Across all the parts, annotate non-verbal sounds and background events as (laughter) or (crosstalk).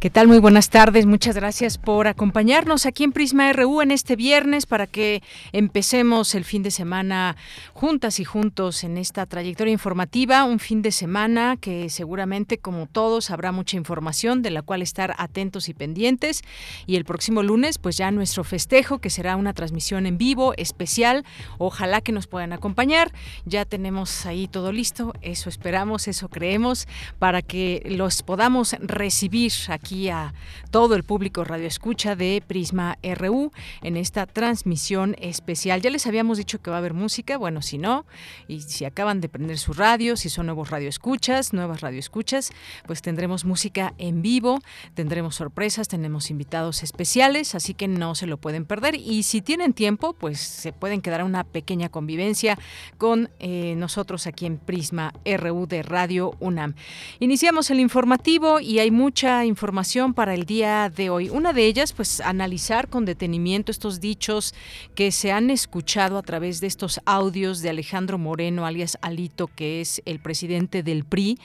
¿Qué tal? Muy buenas tardes. Muchas gracias por acompañarnos aquí en Prisma RU en este viernes para que empecemos el fin de semana juntas y juntos en esta trayectoria informativa. Un fin de semana que seguramente, como todos, habrá mucha información de la cual estar atentos y pendientes. Y el próximo lunes, pues ya nuestro festejo, que será una transmisión en vivo especial. Ojalá que nos puedan acompañar. Ya tenemos ahí todo listo. Eso esperamos, eso creemos, para que los podamos recibir aquí a todo el público Radio Escucha de Prisma RU en esta transmisión especial. Ya les habíamos dicho que va a haber música, bueno, si no, y si acaban de prender su radio, si son nuevos Radio Escuchas, nuevas Radio Escuchas, pues tendremos música en vivo, tendremos sorpresas, tenemos invitados especiales, así que no se lo pueden perder. Y si tienen tiempo, pues se pueden quedar a una pequeña convivencia con eh, nosotros aquí en Prisma RU de Radio UNAM. Iniciamos el informativo y hay mucha información para el día de hoy. Una de ellas, pues analizar con detenimiento estos dichos que se han escuchado a través de estos audios de Alejandro Moreno, alias Alito, que es el presidente del PRI,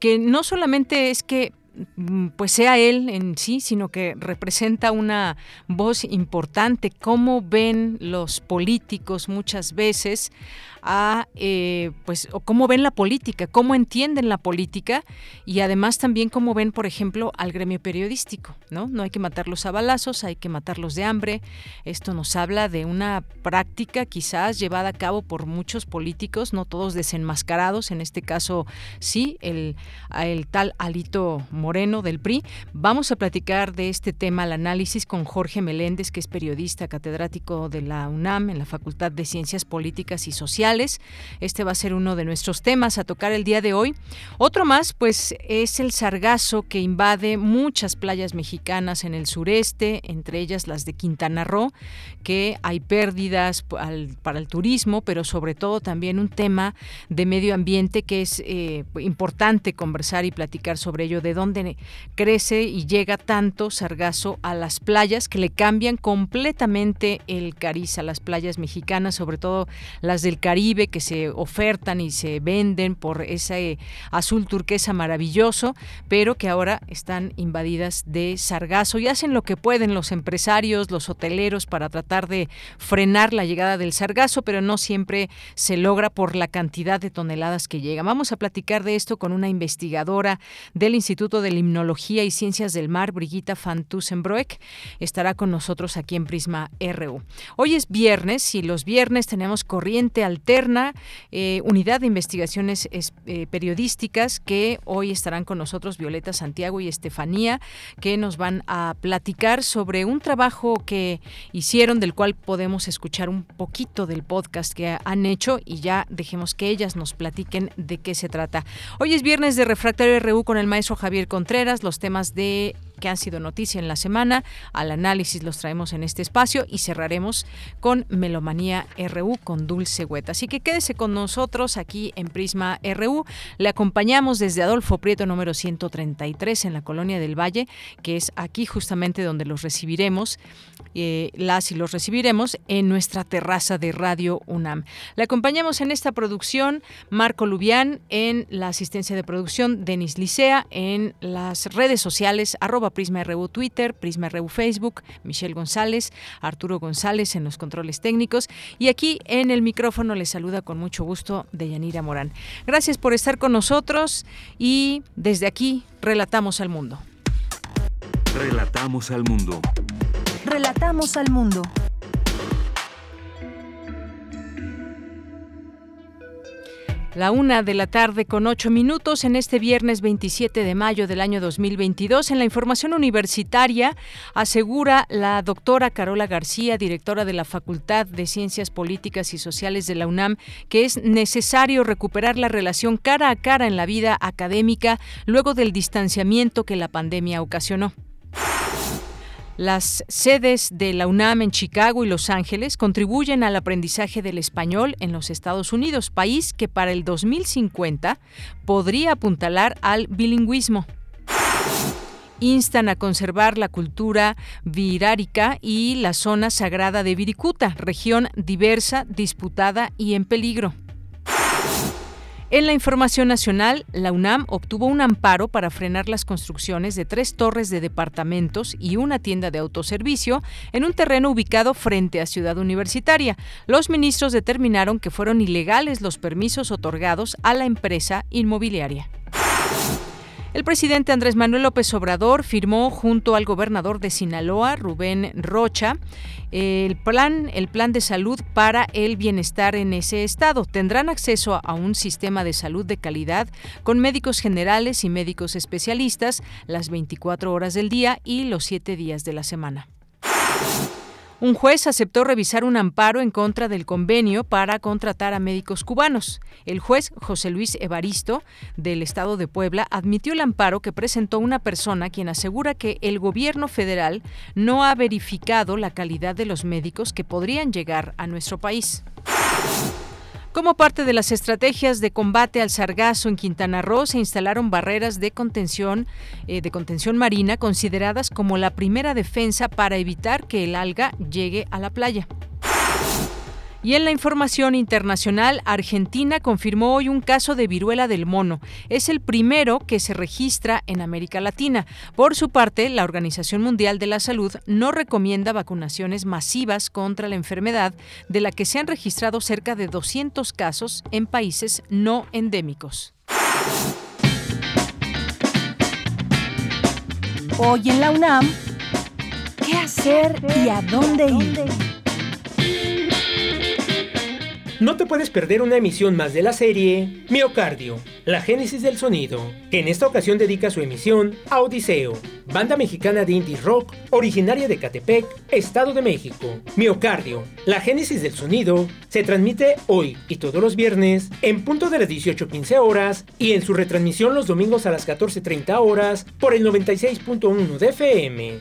que no solamente es que pues sea él en sí, sino que representa una voz importante. ¿Cómo ven los políticos muchas veces a eh, pues cómo ven la política, cómo entienden la política y además también cómo ven, por ejemplo, al gremio periodístico, ¿no? No hay que matarlos a balazos, hay que matarlos de hambre. Esto nos habla de una práctica quizás llevada a cabo por muchos políticos, no todos desenmascarados, en este caso sí, el, el tal Alito Moreno del PRI. Vamos a platicar de este tema, el análisis con Jorge Meléndez, que es periodista catedrático de la UNAM en la Facultad de Ciencias Políticas y Sociales este va a ser uno de nuestros temas a tocar el día de hoy. Otro más, pues, es el sargazo que invade muchas playas mexicanas en el sureste, entre ellas las de Quintana Roo, que hay pérdidas para el turismo, pero sobre todo también un tema de medio ambiente que es eh, importante conversar y platicar sobre ello, de dónde crece y llega tanto sargazo a las playas que le cambian completamente el cariz a las playas mexicanas, sobre todo las del Caribe que se ofertan y se venden por ese azul turquesa maravilloso, pero que ahora están invadidas de sargazo y hacen lo que pueden los empresarios, los hoteleros para tratar de frenar la llegada del sargazo, pero no siempre se logra por la cantidad de toneladas que llegan. Vamos a platicar de esto con una investigadora del Instituto de Limnología y Ciencias del Mar, Brigitta van Tussenbroek. Estará con nosotros aquí en Prisma RU. Hoy es viernes y los viernes tenemos corriente alterna eh, unidad de investigaciones eh, periodísticas que hoy estarán con nosotros Violeta Santiago y Estefanía, que nos van a platicar sobre un trabajo que hicieron, del cual podemos escuchar un poquito del podcast que han hecho y ya dejemos que ellas nos platiquen de qué se trata. Hoy es viernes de Refractario RU con el maestro Javier Contreras, los temas de que han sido noticia en la semana. Al análisis los traemos en este espacio y cerraremos con Melomanía RU con Dulce Hueta. Así que quédese con nosotros aquí en Prisma RU. Le acompañamos desde Adolfo Prieto número 133 en la Colonia del Valle, que es aquí justamente donde los recibiremos, eh, las y los recibiremos en nuestra terraza de Radio UNAM. Le acompañamos en esta producción Marco Lubián, en la asistencia de producción Denis Licea, en las redes sociales Prisma RU Twitter, Prisma RU Facebook, Michelle González, Arturo González en los controles técnicos y aquí en el micrófono les saluda con mucho gusto Deyanira Morán. Gracias por estar con nosotros y desde aquí relatamos al mundo. Relatamos al mundo. Relatamos al mundo. La una de la tarde con ocho minutos en este viernes 27 de mayo del año 2022. En la información universitaria asegura la doctora Carola García, directora de la Facultad de Ciencias Políticas y Sociales de la UNAM, que es necesario recuperar la relación cara a cara en la vida académica luego del distanciamiento que la pandemia ocasionó. Las sedes de la UNAM en Chicago y Los Ángeles contribuyen al aprendizaje del español en los Estados Unidos, país que para el 2050 podría apuntalar al bilingüismo instan a conservar la cultura virárica y la zona sagrada de Viricuta, región diversa, disputada y en peligro. En la información nacional, la UNAM obtuvo un amparo para frenar las construcciones de tres torres de departamentos y una tienda de autoservicio en un terreno ubicado frente a Ciudad Universitaria. Los ministros determinaron que fueron ilegales los permisos otorgados a la empresa inmobiliaria. El presidente Andrés Manuel López Obrador firmó junto al gobernador de Sinaloa, Rubén Rocha, el plan, el plan de salud para el bienestar en ese estado. Tendrán acceso a un sistema de salud de calidad con médicos generales y médicos especialistas las 24 horas del día y los 7 días de la semana. Un juez aceptó revisar un amparo en contra del convenio para contratar a médicos cubanos. El juez José Luis Evaristo, del Estado de Puebla, admitió el amparo que presentó una persona quien asegura que el gobierno federal no ha verificado la calidad de los médicos que podrían llegar a nuestro país. Como parte de las estrategias de combate al sargazo en Quintana Roo, se instalaron barreras de contención, eh, de contención marina consideradas como la primera defensa para evitar que el alga llegue a la playa. Y en la información internacional, Argentina confirmó hoy un caso de viruela del mono. Es el primero que se registra en América Latina. Por su parte, la Organización Mundial de la Salud no recomienda vacunaciones masivas contra la enfermedad, de la que se han registrado cerca de 200 casos en países no endémicos. Hoy en la UNAM, ¿qué hacer y a dónde ir? No te puedes perder una emisión más de la serie Miocardio, la génesis del sonido, que en esta ocasión dedica su emisión a Odiseo, banda mexicana de indie rock originaria de Catepec, Estado de México. Miocardio, la génesis del sonido, se transmite hoy y todos los viernes en punto de las 18.15 horas y en su retransmisión los domingos a las 14.30 horas por el 96.1 de FM.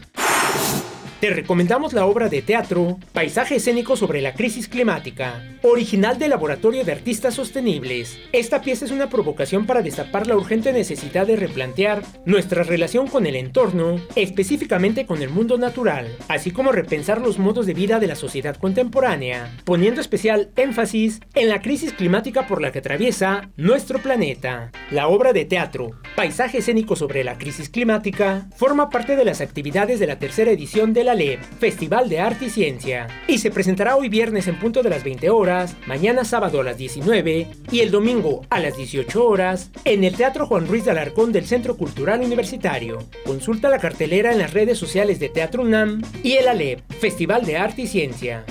Te recomendamos la obra de teatro Paisaje escénico sobre la crisis climática, original del Laboratorio de Artistas Sostenibles. Esta pieza es una provocación para destapar la urgente necesidad de replantear nuestra relación con el entorno, específicamente con el mundo natural, así como repensar los modos de vida de la sociedad contemporánea, poniendo especial énfasis en la crisis climática por la que atraviesa nuestro planeta. La obra de teatro Paisaje escénico sobre la crisis climática forma parte de las actividades de la tercera edición de la LEP, Festival de Arte y Ciencia, y se presentará hoy viernes en punto de las 20 horas, mañana sábado a las 19 y el domingo a las 18 horas en el Teatro Juan Ruiz de Alarcón del Centro Cultural Universitario. Consulta la cartelera en las redes sociales de Teatro UNAM y el ALEP, Festival de Arte y Ciencia.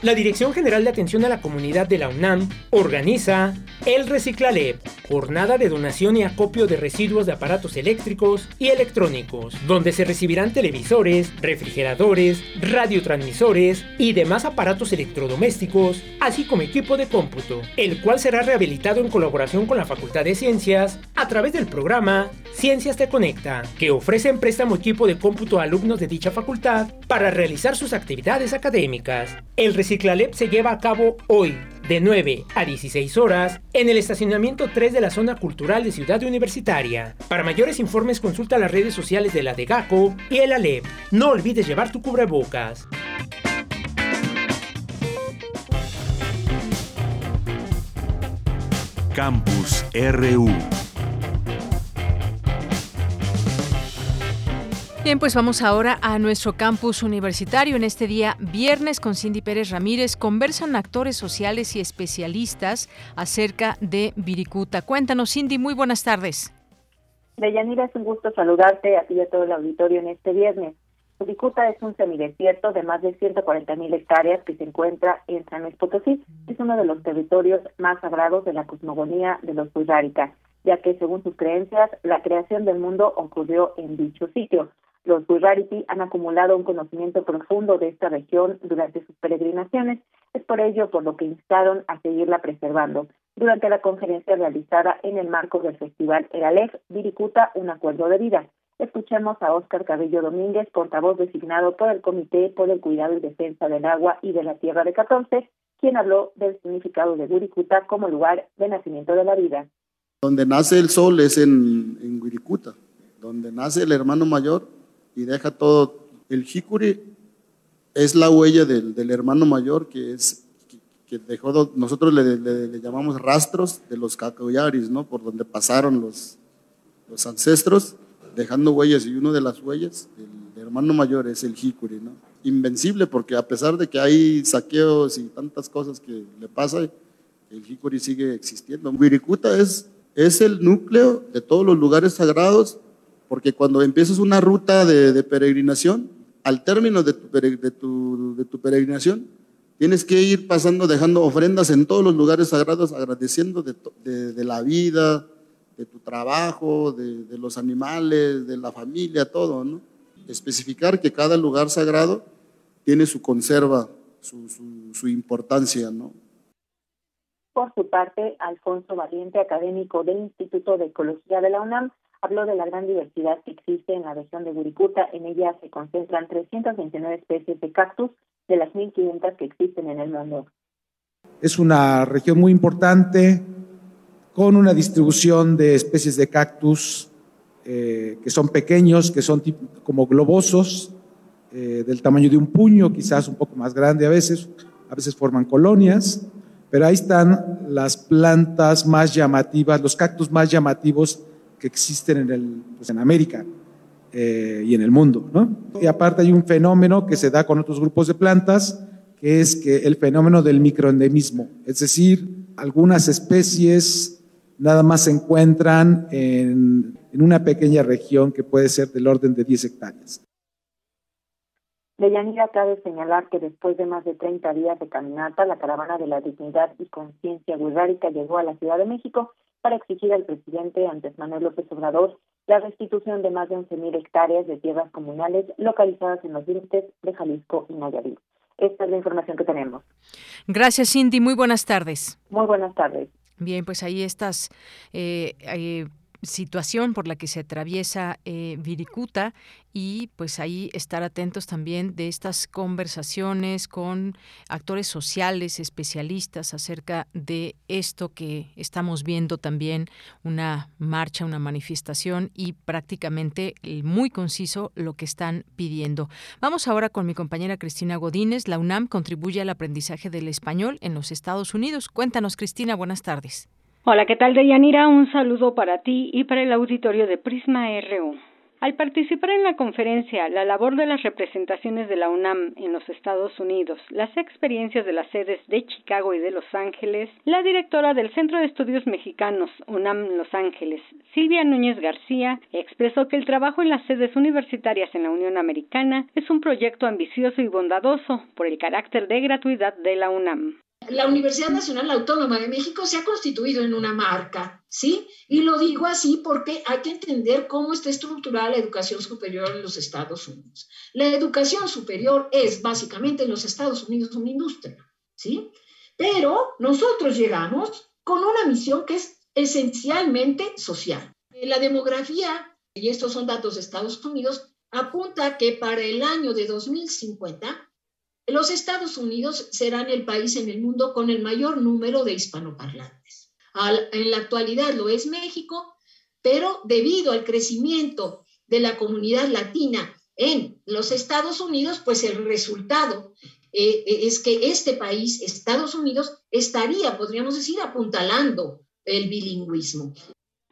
La Dirección General de Atención a la Comunidad de la UNAM organiza el Reciclalep, jornada de donación y acopio de residuos de aparatos eléctricos y electrónicos, donde se recibirán televisores, refrigeradores, radiotransmisores y demás aparatos electrodomésticos, así como equipo de cómputo, el cual será rehabilitado en colaboración con la Facultad de Ciencias a través del programa Ciencias Te Conecta, que ofrece en préstamo equipo de cómputo a alumnos de dicha facultad para realizar sus actividades académicas. El Reciclalep se lleva a cabo hoy, de 9 a 16 horas en el estacionamiento 3 de la zona cultural de Ciudad Universitaria. Para mayores informes consulta las redes sociales de la DEGACO y el ALEP. No olvides llevar tu cubrebocas. Campus RU Bien, pues vamos ahora a nuestro campus universitario. En este día, viernes, con Cindy Pérez Ramírez, conversan actores sociales y especialistas acerca de Viricuta. Cuéntanos, Cindy, muy buenas tardes. Deyanira, es un gusto saludarte a ti y a todo el auditorio en este viernes. Uricuta es un semidesierto de más de 140 mil hectáreas que se encuentra en San Luis Potosí. Es uno de los territorios más sagrados de la cosmogonía de los Huiráricas, ya que según sus creencias, la creación del mundo ocurrió en dicho sitio. Los Huiráriti han acumulado un conocimiento profundo de esta región durante sus peregrinaciones. Es por ello por lo que instaron a seguirla preservando. Durante la conferencia realizada en el marco del Festival Eralef, Viricuta, un acuerdo de vida. Escuchemos a Óscar Cabello Domínguez, portavoz designado por el Comité por el Cuidado y Defensa del Agua y de la Tierra de 14, quien habló del significado de Wirikuta como lugar de nacimiento de la vida. Donde nace el sol es en, en Wirikuta, donde nace el hermano mayor y deja todo. El Hikuri es la huella del, hermano mayor que es que, dejó, nosotros le, llamamos rastros de los cacoyaris, ¿no? Por donde pasaron los, los ancestros dejando huellas y uno de las huellas, el hermano mayor es el Hikuri, ¿no? Invencible porque a pesar de que hay saqueos y tantas cosas que le pasa, el Hikuri sigue existiendo. Wirikuta es, es el núcleo de todos los lugares sagrados porque cuando empiezas una ruta de, peregrinación, al término de tu, peregrinación, tienes que ir pasando, dejando ofrendas en todos los lugares sagrados, agradeciendo de, de la vida, de tu trabajo, de, los animales, de la familia, todo, ¿no? Especificar que cada lugar sagrado tiene su conserva, su, su, importancia, ¿no? Por su parte, Alfonso Valiente, académico del Instituto de Ecología de la UNAM, habló de la gran diversidad que existe en la región de Guricuta. En ella se concentran 329 especies de cactus de las 1.500 que existen en el mundo. Es una región muy importante, con una distribución de especies de cactus eh, que son pequeños, que son como globosos, eh, del tamaño de un puño, quizás un poco más grande a veces, a veces forman colonias, pero ahí están las plantas más llamativas, los cactus más llamativos que existen en, el, pues en América eh, y en el mundo. ¿no? Y aparte hay un fenómeno que se da con otros grupos de plantas, que es que el fenómeno del microendemismo, es decir, algunas especies nada más se encuentran en, una pequeña región que puede ser del orden de 10 hectáreas. De Yanira cabe señalar que después de más de 30 días de caminata, la caravana de la dignidad y conciencia guerrárica llegó a la Ciudad de México para exigir al presidente Andrés Manuel López Obrador la restitución de más de 11.000 hectáreas de tierras comunales localizadas en los límites de Jalisco y Nayarit. Esta es la información que tenemos. Gracias, Cindy. Muy buenas tardes. Muy buenas tardes. Bien, pues ahí estas eh, eh, situación por la que se atraviesa eh, Viricuta y pues ahí estar atentos también de estas conversaciones con actores sociales, especialistas acerca de esto que estamos viendo también, una marcha, una manifestación y prácticamente muy conciso lo que están pidiendo. Vamos ahora con mi compañera Cristina Godínez. La UNAM contribuye al aprendizaje del español en los Estados Unidos. Cuéntanos, Cristina, buenas tardes. Hola, ¿qué tal, Deyanira? Un saludo para ti y para el auditorio de Prisma RU. Al participar en la conferencia La labor de las representaciones de la UNAM en los Estados Unidos, las experiencias de las sedes de Chicago y de Los Ángeles, la directora del Centro de Estudios Mexicanos UNAM Los Ángeles, Silvia Núñez García, expresó que el trabajo en las sedes universitarias en la Unión Americana es un proyecto ambicioso y bondadoso por el carácter de gratuidad de la UNAM la Universidad Nacional Autónoma de México se ha constituido en una marca, ¿sí? Y lo digo así porque hay que entender cómo está estructurada la educación superior en los Estados Unidos. La educación superior es básicamente en los Estados Unidos una industria, ¿sí? Pero nosotros llegamos con una misión que es esencialmente social. La demografía, y estos son datos de Estados Unidos, apunta que para el año de 2050 los Estados Unidos serán el país en el mundo con el mayor número de hispanoparlantes. en la actualidad lo es México, pero debido al crecimiento de la comunidad latina en los Estados Unidos, pues el resultado eh, eh, es que este país, Estados Unidos, estaría, podríamos decir, apuntalando el bilingüismo.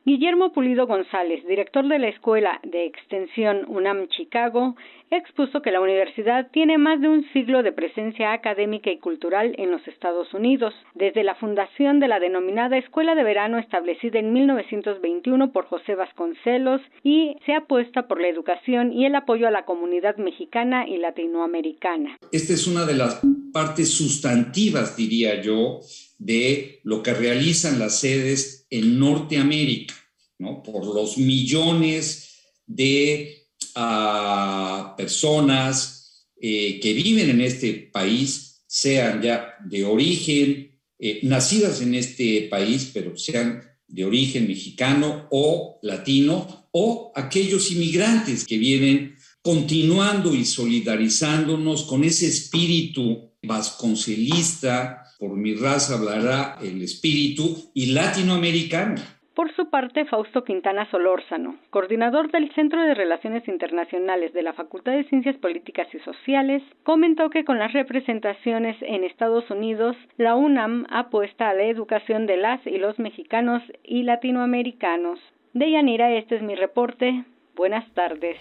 Guillermo Pulido González, director de la Escuela de Extensión UNAM Chicago, expuso que la universidad tiene más de un siglo de presencia académica y cultural en los Estados Unidos, desde la fundación de la denominada Escuela de Verano establecida en 1921 por José Vasconcelos y se apuesta por la educación y el apoyo a la comunidad mexicana y latinoamericana. Esta es una de las partes sustantivas, diría yo, de lo que realizan las sedes en Norteamérica, ¿no? por los millones de a personas eh, que viven en este país, sean ya de origen, eh, nacidas en este país, pero sean de origen mexicano o latino, o aquellos inmigrantes que vienen continuando y solidarizándonos con ese espíritu vasconcelista, por mi raza hablará el espíritu, y latinoamericano por su parte, Fausto Quintana Solórzano, coordinador del Centro de Relaciones Internacionales de la Facultad de Ciencias Políticas y Sociales, comentó que con las representaciones en Estados Unidos, la UNAM apuesta a la educación de las y los mexicanos y latinoamericanos. De Yanira, este es mi reporte. Buenas tardes.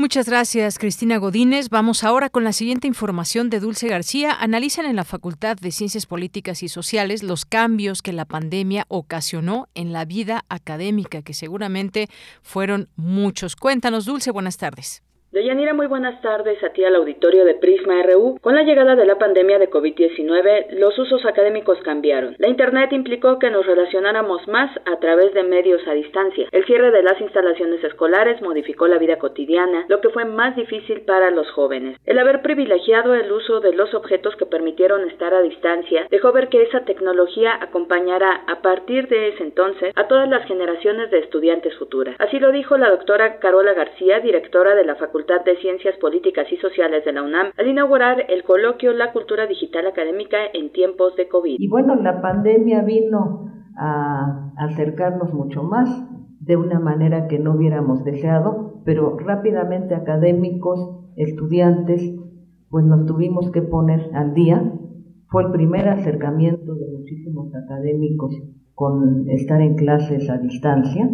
Muchas gracias, Cristina Godínez. Vamos ahora con la siguiente información de Dulce García. Analizan en la Facultad de Ciencias Políticas y Sociales los cambios que la pandemia ocasionó en la vida académica, que seguramente fueron muchos. Cuéntanos, Dulce, buenas tardes. Deyanira, muy buenas tardes a ti al auditorio de Prisma RU. Con la llegada de la pandemia de COVID-19, los usos académicos cambiaron. La Internet implicó que nos relacionáramos más a través de medios a distancia. El cierre de las instalaciones escolares modificó la vida cotidiana, lo que fue más difícil para los jóvenes. El haber privilegiado el uso de los objetos que permitieron estar a distancia dejó ver que esa tecnología acompañará a partir de ese entonces a todas las generaciones de estudiantes futuras. Así lo dijo la doctora Carola García, directora de la Facultad Facultad de Ciencias Políticas y Sociales de la UNAM al inaugurar el coloquio La Cultura Digital Académica en tiempos de COVID. Y bueno, la pandemia vino a acercarnos mucho más de una manera que no hubiéramos deseado, pero rápidamente académicos, estudiantes, pues nos tuvimos que poner al día. Fue el primer acercamiento de muchísimos académicos con estar en clases a distancia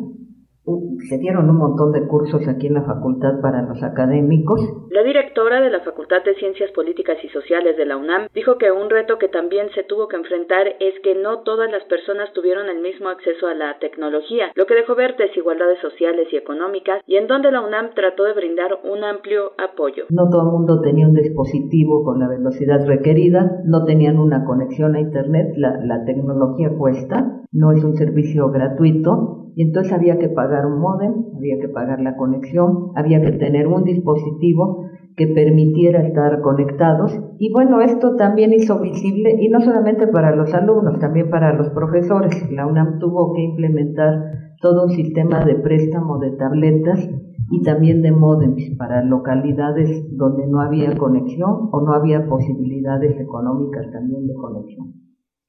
se dieron un montón de cursos aquí en la facultad para los académicos. La directora de la Facultad de Ciencias Políticas y Sociales de la UNAM dijo que un reto que también se tuvo que enfrentar es que no todas las personas tuvieron el mismo acceso a la tecnología, lo que dejó ver desigualdades sociales y económicas y en donde la UNAM trató de brindar un amplio apoyo. No todo el mundo tenía un dispositivo con la velocidad requerida, no tenían una conexión a Internet, la, la tecnología cuesta, no es un servicio gratuito y entonces había que pagar un modem, había que pagar la conexión, había que tener un dispositivo que permitiera estar conectados. Y bueno, esto también hizo visible, y no solamente para los alumnos, también para los profesores. La UNAM tuvo que implementar todo un sistema de préstamo de tabletas y también de modems para localidades donde no había conexión o no había posibilidades económicas también de conexión.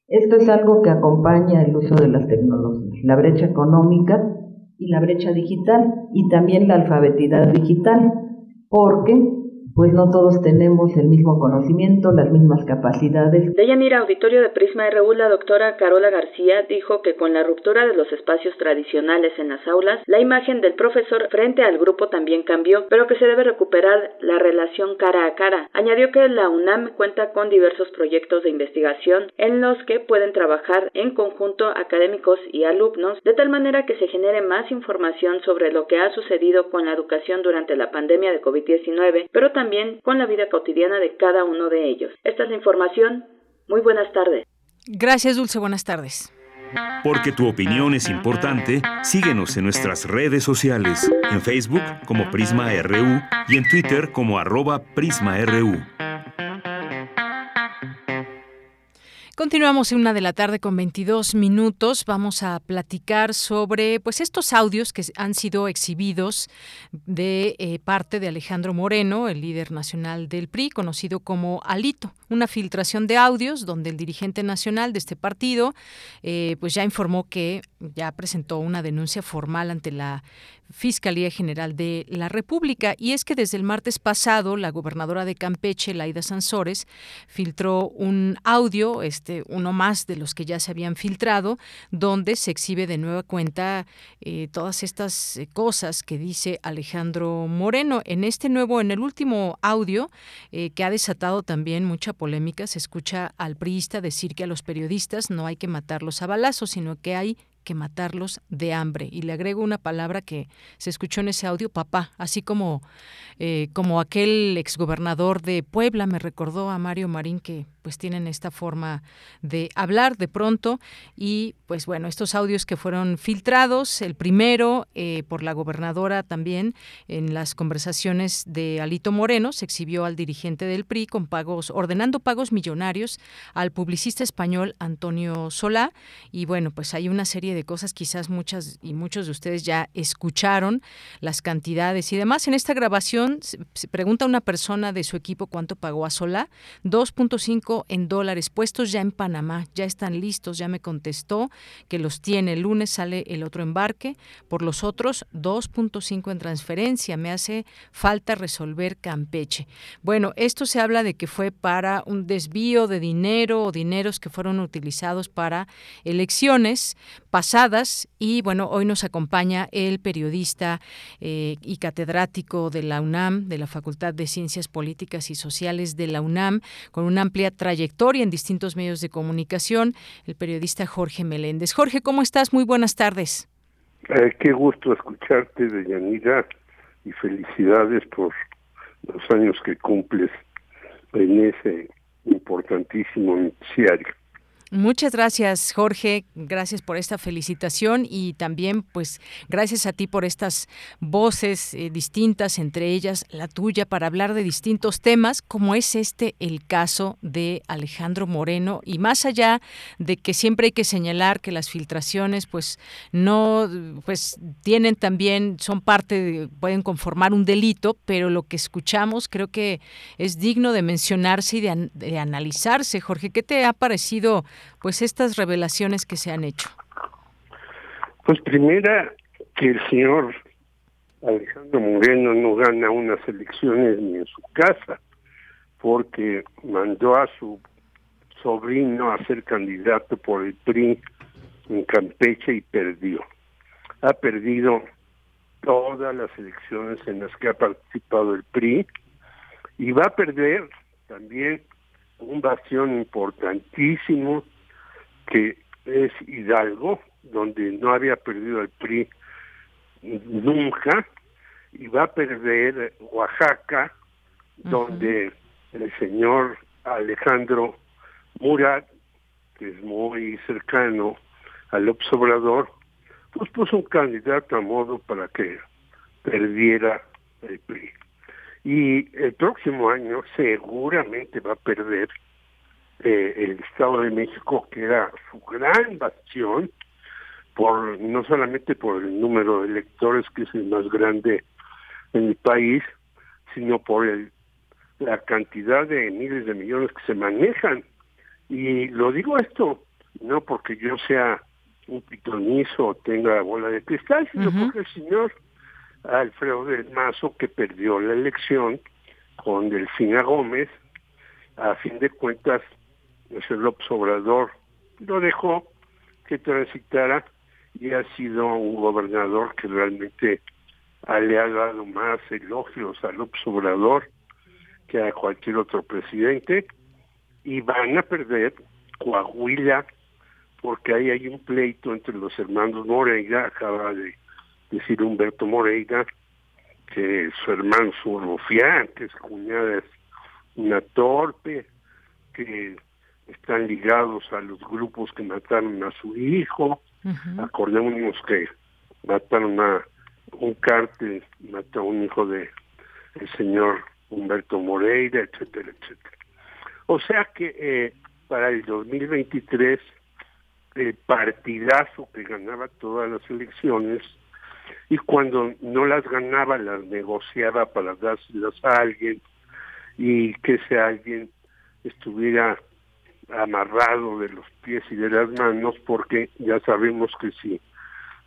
Esto es algo que acompaña el uso de las tecnologías, la brecha económica y la brecha digital y también la alfabetidad digital, porque pues no todos tenemos el mismo conocimiento, las mismas capacidades. De Yanira, auditorio de Prisma RU, la doctora Carola García dijo que con la ruptura de los espacios tradicionales en las aulas, la imagen del profesor frente al grupo también cambió, pero que se debe recuperar la relación cara a cara. Añadió que la UNAM cuenta con diversos proyectos de investigación en los que pueden trabajar en conjunto académicos y alumnos, de tal manera que se genere más información sobre lo que ha sucedido con la educación durante la pandemia de COVID-19, pero también también con la vida cotidiana de cada uno de ellos. Esta es la información. Muy buenas tardes. Gracias, Dulce. Buenas tardes. Porque tu opinión es importante, síguenos en nuestras redes sociales, en Facebook como Prisma RU y en Twitter como arroba PrismaRU. Continuamos en una de la tarde con 22 minutos. Vamos a platicar sobre pues estos audios que han sido exhibidos de eh, parte de Alejandro Moreno, el líder nacional del PRI, conocido como Alito. Una filtración de audios donde el dirigente nacional de este partido eh, pues ya informó que ya presentó una denuncia formal ante la Fiscalía General de la República. Y es que desde el martes pasado, la gobernadora de Campeche, Laida Sansores, filtró un audio, este, uno más de los que ya se habían filtrado, donde se exhibe de nueva cuenta eh, todas estas eh, cosas que dice Alejandro Moreno. En este nuevo, en el último audio, eh, que ha desatado también mucha polémica, se escucha al priista decir que a los periodistas no hay que matarlos a balazos, sino que hay que matarlos de hambre. Y le agrego una palabra que se escuchó en ese audio, papá, así como, eh, como aquel exgobernador de Puebla me recordó a Mario Marín que pues tienen esta forma de hablar de pronto y pues bueno, estos audios que fueron filtrados, el primero eh, por la gobernadora también en las conversaciones de Alito Moreno, se exhibió al dirigente del PRI con pagos, ordenando pagos millonarios al publicista español Antonio Solá y bueno, pues hay una serie de cosas, quizás muchas y muchos de ustedes ya escucharon las cantidades y demás. En esta grabación se pregunta una persona de su equipo cuánto pagó a Solá, 2.5 en dólares puestos ya en Panamá, ya están listos, ya me contestó que los tiene. El lunes sale el otro embarque, por los otros 2.5 en transferencia. Me hace falta resolver Campeche. Bueno, esto se habla de que fue para un desvío de dinero o dineros que fueron utilizados para elecciones pasadas y bueno, hoy nos acompaña el periodista eh, y catedrático de la UNAM, de la Facultad de Ciencias Políticas y Sociales de la UNAM, con una amplia trayectoria en distintos medios de comunicación, el periodista Jorge Meléndez. Jorge, ¿cómo estás? Muy buenas tardes. Eh, qué gusto escucharte, Deyanira, y felicidades por los años que cumples en ese importantísimo noticiario. Muchas gracias, Jorge. Gracias por esta felicitación y también, pues, gracias a ti por estas voces eh, distintas, entre ellas la tuya, para hablar de distintos temas, como es este el caso de Alejandro Moreno. Y más allá de que siempre hay que señalar que las filtraciones, pues, no, pues, tienen también, son parte, pueden conformar un delito, pero lo que escuchamos creo que es digno de mencionarse y de, de analizarse. Jorge, ¿qué te ha parecido? Pues estas revelaciones que se han hecho? Pues primera, que el señor Alejandro Moreno no gana unas elecciones ni en su casa, porque mandó a su sobrino a ser candidato por el PRI en Campeche y perdió. Ha perdido todas las elecciones en las que ha participado el PRI y va a perder también un bastión importantísimo que es Hidalgo, donde no había perdido el PRI nunca, y va a perder Oaxaca, donde el señor Alejandro Murat, que es muy cercano al observador, pues puso un candidato a modo para que perdiera el PRI. Y el próximo año seguramente va a perder eh, el Estado de México, que era su gran bastión, por no solamente por el número de electores, que es el más grande en el país, sino por el, la cantidad de miles de millones que se manejan. Y lo digo esto, no porque yo sea un pitonizo o tenga bola de cristal, sino porque el señor Alfredo del Mazo, que perdió la elección con Delfina Gómez, a fin de cuentas el López Obrador lo dejó que transitara y ha sido un gobernador que realmente le ha dado más elogios al López Obrador que a cualquier otro presidente. Y van a perder Coahuila porque ahí hay un pleito entre los hermanos Moreira, acaba de decir Humberto Moreira, que su hermano su rufián, que su cuñada es una torpe, que están ligados a los grupos que mataron a su hijo. Acordémonos que mataron a un cártel, mató a un hijo de el señor Humberto Moreira, etcétera, etcétera. O sea que eh, para el 2023 el partidazo que ganaba todas las elecciones y cuando no las ganaba las negociaba para dárselas a alguien y que ese alguien estuviera amarrado de los pies y de las manos porque ya sabemos que si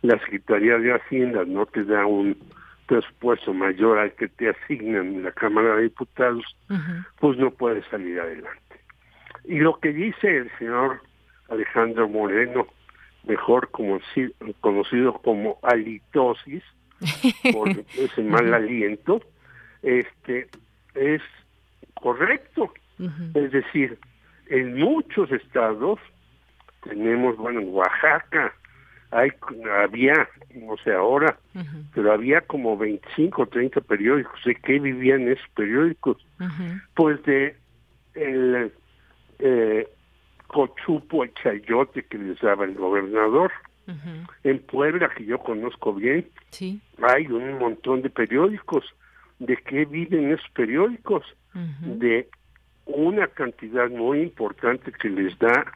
la Secretaría de Hacienda no te da un presupuesto mayor al que te asignan en la Cámara de Diputados, pues no puedes salir adelante. Y lo que dice el señor Alejandro Moreno, mejor como, conocido como halitosis, (laughs) por ese mal aliento, este es correcto. Es decir, en muchos estados tenemos, bueno, en Oaxaca hay había, no sé ahora, pero había como 25 o 30 periódicos. ¿De qué vivían esos periódicos? Pues de el eh, cochupo, el chayote que les daba el gobernador. En Puebla, que yo conozco bien, hay un montón de periódicos. ¿De qué viven esos periódicos? De una cantidad muy importante que les da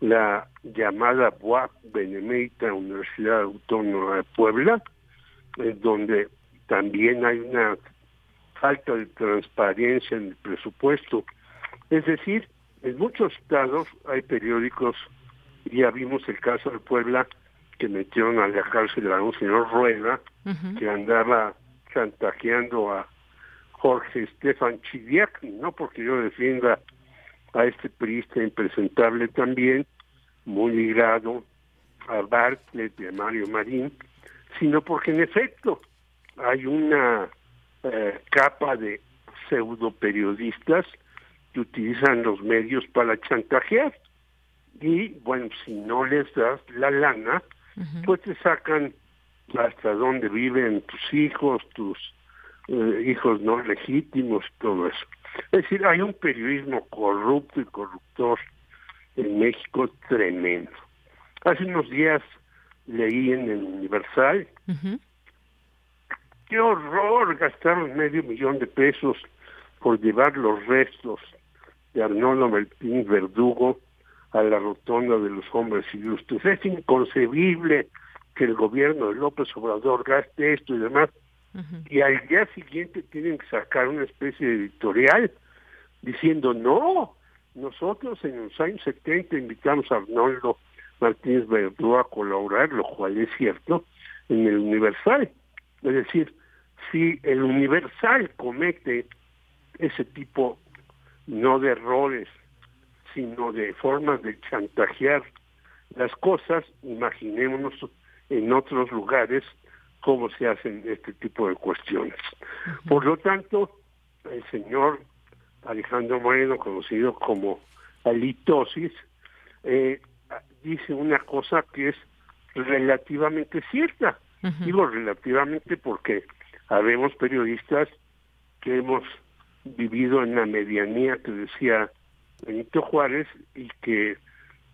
la llamada BUAP Benemérita Universidad Autónoma de Puebla, en donde también hay una falta de transparencia en el presupuesto. Es decir, en muchos estados hay periódicos, ya vimos el caso de Puebla, que metieron a la cárcel a un señor Rueda, que andaba chantajeando a Jorge Estefan Chidiac, no porque yo defienda a este periodista impresentable también, muy ligado a Bartlett y a Mario Marín, sino porque en efecto hay una eh, capa de pseudo periodistas que utilizan los medios para chantajear. Y bueno, si no les das la lana, pues te sacan hasta dónde viven tus hijos, tus eh, hijos no legítimos, todo eso. Es decir, hay un periodismo corrupto y corruptor en México tremendo. Hace unos días leí en el Universal, qué horror, gastaron medio millón de pesos por llevar los restos de Arnoldo Martín Verdugo a la rotonda de los hombres ilustres. Es inconcebible que el gobierno de López Obrador gaste esto y demás y al día siguiente tienen que sacar una especie de editorial diciendo no, nosotros en los años 70 invitamos a Arnoldo Martínez Verdú a colaborar, lo cual es cierto, en el Universal. Es decir, si el Universal comete ese tipo no de errores, sino de formas de chantajear las cosas, imaginémonos en otros lugares cómo se hacen este tipo de cuestiones. Por lo tanto, el señor Alejandro Moreno, conocido como halitosis, eh, dice una cosa que es relativamente cierta. Digo relativamente porque habemos periodistas que hemos vivido en la medianía que decía Benito Juárez y que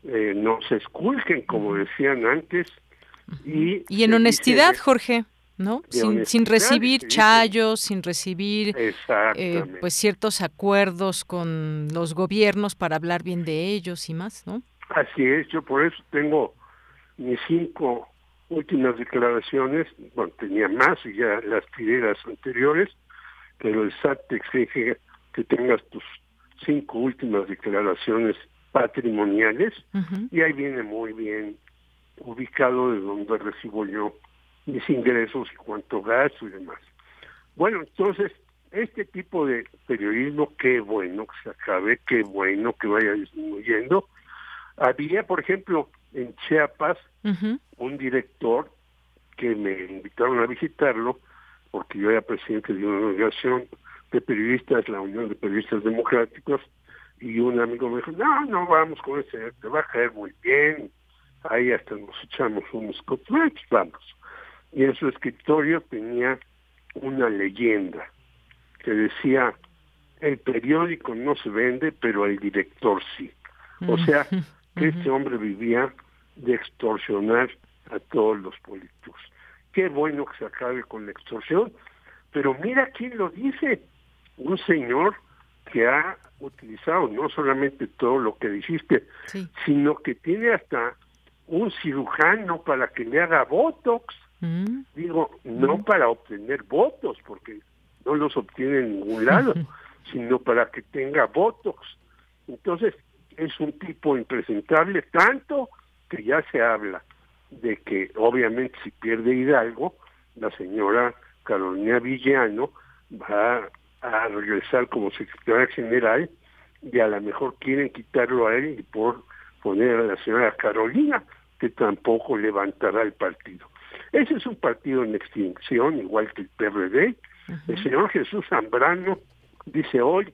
eh, no se esculquen, como decían antes, y, en honestidad, Jorge. ¿no? Sin, sin, recibir chayos, sin recibir eh, pues ciertos acuerdos con los gobiernos para hablar bien de ellos y más, ¿no? Así es, yo por eso tengo mis cinco últimas declaraciones, bueno, tenía más y ya las tiré las anteriores, pero el SAT te exige que tengas tus cinco últimas declaraciones patrimoniales y ahí viene muy bien ubicado de donde recibo yo mis ingresos y cuánto gasto y demás. Bueno, entonces, este tipo de periodismo, qué bueno que se acabe, qué bueno que vaya disminuyendo. Había, por ejemplo, en Chiapas, un director que me invitaron a visitarlo, porque yo era presidente de una organización de periodistas, la Unión de Periodistas Democráticos, y un amigo me dijo, no, no vamos con ese, te va a caer muy bien, ahí hasta nos echamos unos cotletes, vamos. Y en su escritorio tenía una leyenda que decía, el periódico no se vende, pero el director sí. O sea, (laughs) que este hombre vivía de extorsionar a todos los políticos. Qué bueno que se acabe con la extorsión, pero mira quién lo dice, un señor que ha utilizado no solamente todo lo que dijiste, sino que tiene hasta un cirujano para que le haga Botox. Mm. Digo, no mm. para obtener votos, porque no los obtiene en ningún lado, sino para que tenga Botox. Entonces, es un tipo impresentable, tanto que ya se habla de que obviamente si pierde Hidalgo, la señora Carolina Villano va a regresar como secretaria general y a lo mejor quieren quitarlo a él y por poner a la señora Carolina, que tampoco levantará el partido. Ese es un partido en extinción, igual que el PRD. El señor Jesús Zambrano dice hoy,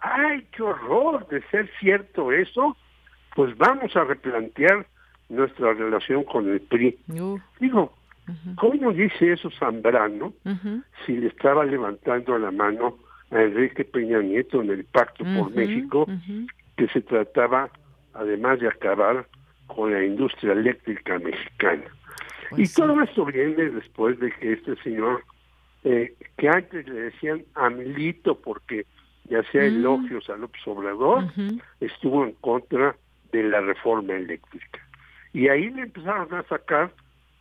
ay, qué horror de ser cierto eso, pues vamos a replantear nuestra relación con el PRI. Digo, ¿cómo dice eso Zambrano si le estaba levantando la mano a Enrique Peña Nieto en el Pacto por México, que se trataba además de acabar con la industria eléctrica mexicana? Pues y todo esto viene después de que este señor, eh, que antes le decían Amlito porque ya sea mm. elogios a López Obrador, estuvo en contra de la reforma eléctrica. Y ahí le empezaron a sacar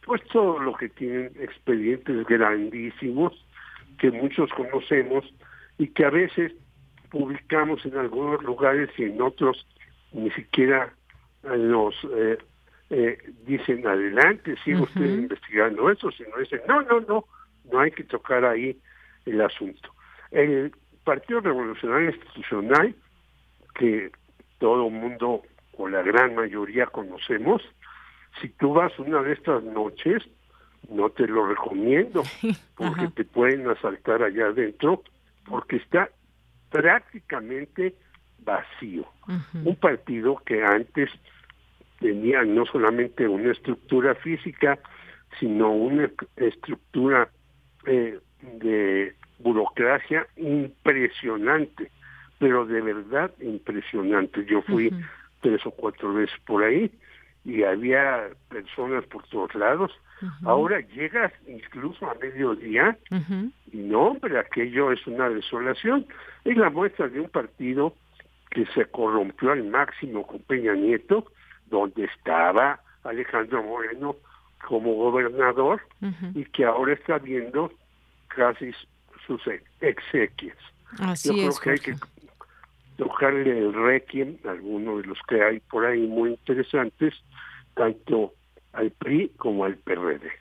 pues todo lo que tienen expedientes grandísimos que muchos conocemos y que a veces publicamos en algunos lugares y en otros ni siquiera nos eh, eh, dicen adelante, sigue usted investigando eso, sino dicen no, no, no, no hay que tocar ahí el asunto. El Partido Revolucionario Institucional, que todo el mundo o la gran mayoría conocemos, si tú vas una de estas noches, no te lo recomiendo, porque te pueden asaltar allá adentro, porque está prácticamente vacío. Un partido que antes tenía no solamente una estructura física, sino una estructura eh, de burocracia impresionante, pero de verdad impresionante. Yo fui tres o cuatro veces por ahí y había personas por todos lados. Ahora llegas incluso a mediodía y no, hombre, aquello es una desolación. Es la muestra de un partido que se corrompió al máximo con Peña Nieto, donde estaba Alejandro Moreno como gobernador y que ahora está viendo casi sus exequias. Yo creo que hay que tocarle el requiem, algunos de los que hay por ahí muy interesantes, tanto al PRI como al PRD.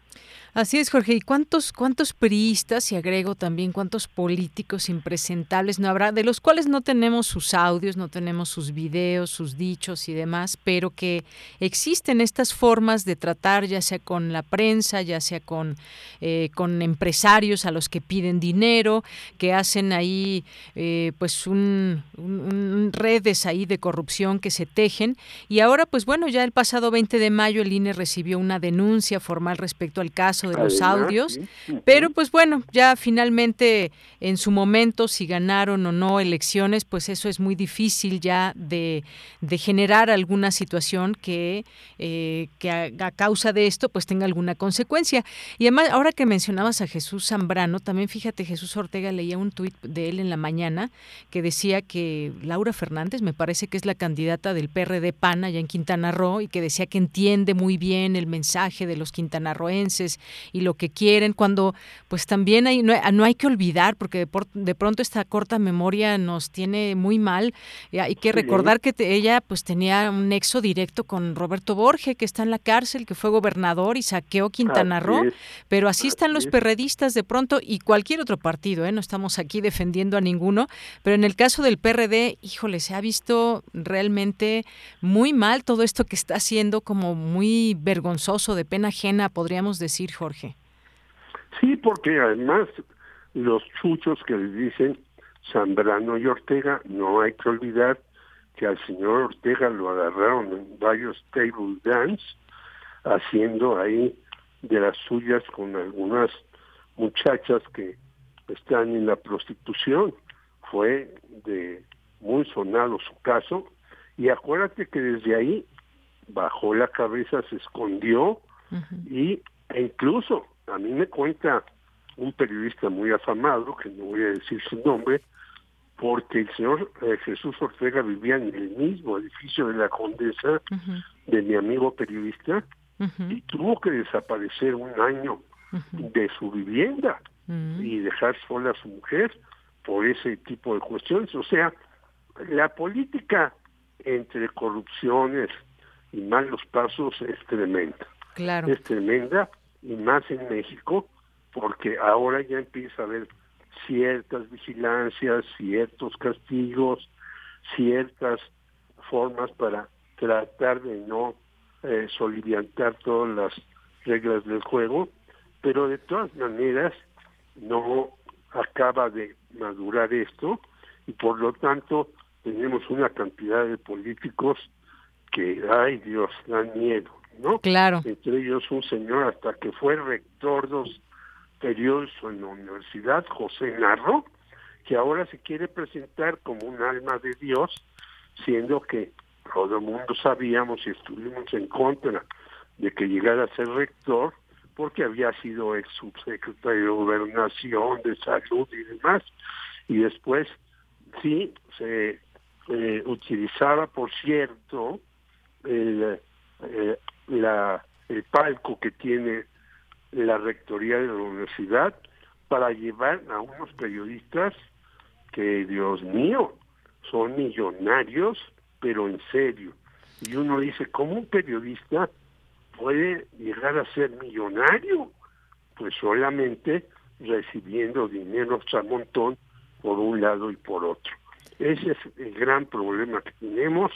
Así es, Jorge. ¿Y cuántos, cuántos priistas, y agrego también cuántos políticos impresentables no habrá, de los cuales no tenemos sus audios, no tenemos sus videos, sus dichos y demás, pero que existen estas formas de tratar, ya sea con la prensa, ya sea con, eh, con empresarios a los que piden dinero, que hacen ahí eh, pues un, redes ahí de corrupción que se tejen. Y ahora, pues bueno, ya el pasado 20 de mayo el INE recibió una denuncia formal respecto al caso de los audios, pero pues bueno, ya finalmente en su momento, si ganaron o no elecciones, pues eso es muy difícil ya de, generar alguna situación que, eh, que a, causa de esto pues tenga alguna consecuencia. Y además, ahora que mencionabas a Jesús Zambrano, también fíjate, Jesús Ortega leía un tuit de él en la mañana que decía que Laura Fernández, me parece que es la candidata del PRD PAN allá en Quintana Roo, y que decía que entiende muy bien el mensaje de los quintanarroenses y lo que quieren, cuando pues también hay, no, hay que olvidar, porque de, pronto esta corta memoria nos tiene muy mal, hay que recordar que ella pues tenía un nexo directo con Roberto Borge, que está en la cárcel, que fue gobernador y saqueó Quintana Roo, pero así están los perredistas de pronto y cualquier otro partido, ¿eh? no estamos aquí defendiendo a ninguno, pero en el caso del PRD, híjole, se ha visto realmente muy mal todo esto que está haciendo, como muy vergonzoso, de pena ajena, podríamos decir, Jorge. Sí, porque además los chuchos que le dicen Zambrano y Ortega, no hay que olvidar que al señor Ortega lo agarraron en varios table dance, haciendo ahí de las suyas con algunas muchachas que están en la prostitución. Fue de muy sonado su caso y acuérdate que desde ahí bajó la cabeza, se escondió y e incluso a mí me cuenta un periodista muy afamado, que no voy a decir su nombre, porque el señor eh, Jesús Ortega vivía en el mismo edificio de la Condesa de mi amigo periodista y tuvo que desaparecer un año de su vivienda y dejar sola a su mujer por ese tipo de cuestiones. O sea, la política entre corrupciones y malos pasos es tremenda. Claro. Es tremenda y más en México porque ahora ya empieza a haber ciertas vigilancias, ciertos castigos, ciertas formas para tratar de no eh, soliviantar todas las reglas del juego, pero de todas maneras no acaba de madurar esto y por lo tanto tenemos una cantidad de políticos que, ay Dios, dan miedo, ¿no? Claro. Entre ellos un señor hasta que fue rector dos periodos en la universidad, José Narro, que ahora se quiere presentar como un alma de Dios, siendo que todo el mundo sabíamos y estuvimos en contra de que llegara a ser rector, porque había sido ex subsecretario de gobernación, de salud y demás, y después sí se eh, utilizaba, por cierto, el, eh, la, el palco que tiene la rectoría de la universidad para llevar a unos periodistas que, Dios mío, son millonarios, pero en serio. Y uno dice, ¿cómo un periodista puede llegar a ser millonario? Pues solamente recibiendo dinero a montón por un lado y por otro. Ese es el gran problema que tenemos,